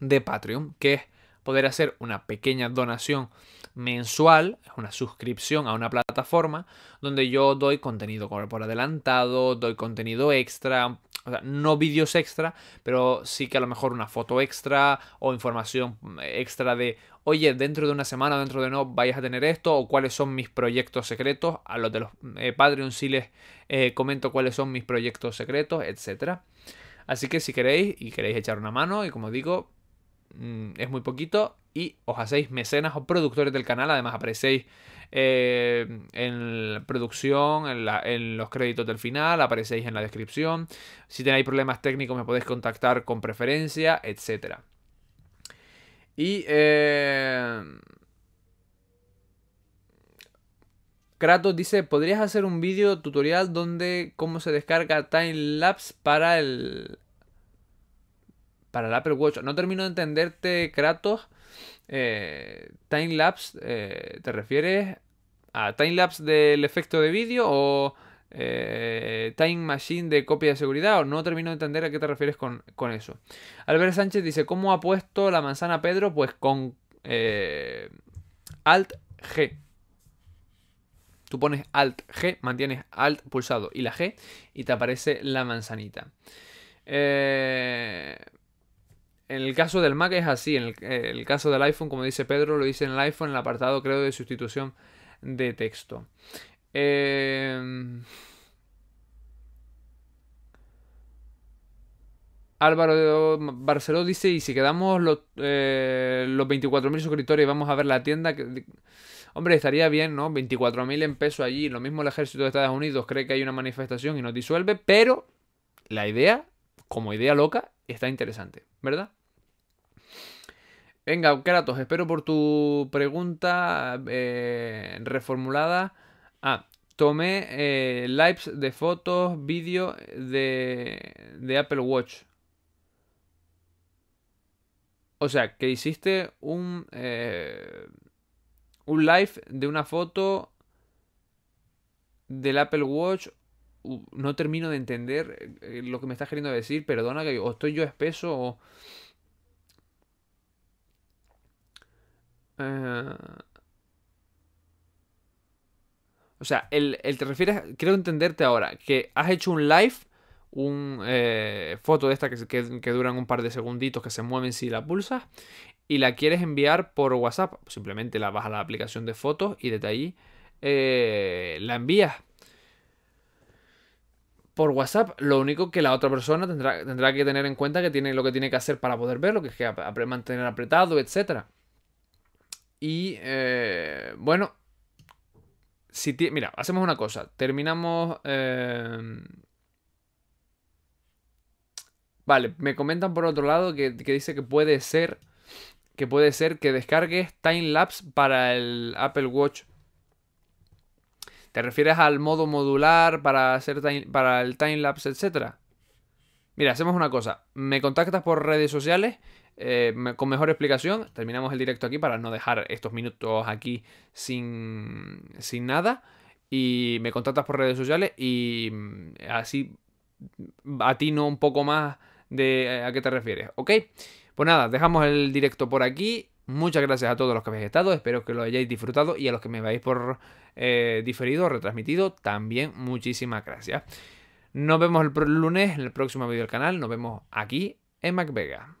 A: de Patreon, que es poder hacer una pequeña donación mensual, una suscripción a una plataforma donde yo doy contenido por adelantado, doy contenido extra, o sea, no vídeos extra, pero sí que a lo mejor una foto extra o información extra de, oye, dentro de una semana, dentro de no, vais a tener esto, o cuáles son mis proyectos secretos. A los de los eh, Patreon sí les eh, comento cuáles son mis proyectos secretos, etc. Así que si queréis y queréis echar una mano, y como digo, Mm, es muy poquito y os hacéis mecenas o productores del canal. Además aparecéis eh, en la producción, en, los créditos del final, aparecéis en la descripción. Si tenéis problemas técnicos me podéis contactar con preferencia, etc. Y... Eh, Kratos dice, ¿podrías hacer un vídeo tutorial donde cómo se descarga timelapse para el para el Apple Watch. No termino de entenderte, Kratos. Eh, timelapse, eh, ¿te refieres a timelapse del efecto de vídeo o eh, time machine de copia de seguridad? O no termino de entender a qué te refieres con, eso. Albert Sánchez dice, ¿cómo ha puesto la manzana Pedro? Pues con eh, Alt G. Tú pones Alt G, mantienes Alt pulsado y la G y te aparece la manzanita. Eh, en el caso del Mac es así, en el, caso del iPhone, como dice Pedro, lo dice en el iPhone, en el apartado creo de sustitución de texto. Em, Álvaro Barceló dice, y si quedamos los, eh, los 24.000 suscriptores y vamos a ver la tienda, hombre, estaría bien, ¿no? 24.000 en peso allí, lo mismo el ejército de Estados Unidos cree que hay una manifestación y nos disuelve, pero la idea, como idea loca, está interesante, ¿verdad? Venga, Kratos, espero por tu pregunta eh, reformulada. Ah, tomé eh, lives de fotos, vídeo de, Apple Watch. O sea, que hiciste un, eh, un live de una foto del Apple Watch. no termino de entender lo que me estás queriendo decir. Perdona que o estoy yo espeso o... Eh, o sea, el, te refieres, quiero entenderte ahora, que has hecho un live, un eh, foto de esta que, que, duran un par de segunditos que se mueven si la pulsas y la quieres enviar por WhatsApp, simplemente la vas a la aplicación de fotos y desde ahí eh, la envías por WhatsApp. Lo único que la otra persona tendrá, tendrá que tener en cuenta que tiene lo que tiene que hacer para poder verlo, que es que mantener apretado, etcétera. Y eh, bueno, si mira, hacemos una cosa. Terminamos... Eh, vale, me comentan por otro lado que, dice que puede ser que puede ser que descargues timelapse para el Apple Watch. ¿Te refieres al modo modular para hacer para el timelapse, etcétera? Mira, hacemos una cosa. Me contactas por redes sociales eh, con mejor explicación. Terminamos el directo aquí para no dejar estos minutos aquí sin, sin nada. Y me contactas por redes sociales y mm, así atino un poco más de eh, a qué te refieres. ¿Ok? Pues nada, dejamos el directo por aquí. Muchas gracias a todos los que habéis estado. Espero que lo hayáis disfrutado. Y a los que me veáis por eh, diferido o retransmitido, también muchísimas gracias. Nos vemos el lunes en el próximo vídeo del canal. Nos vemos aquí en MacVega.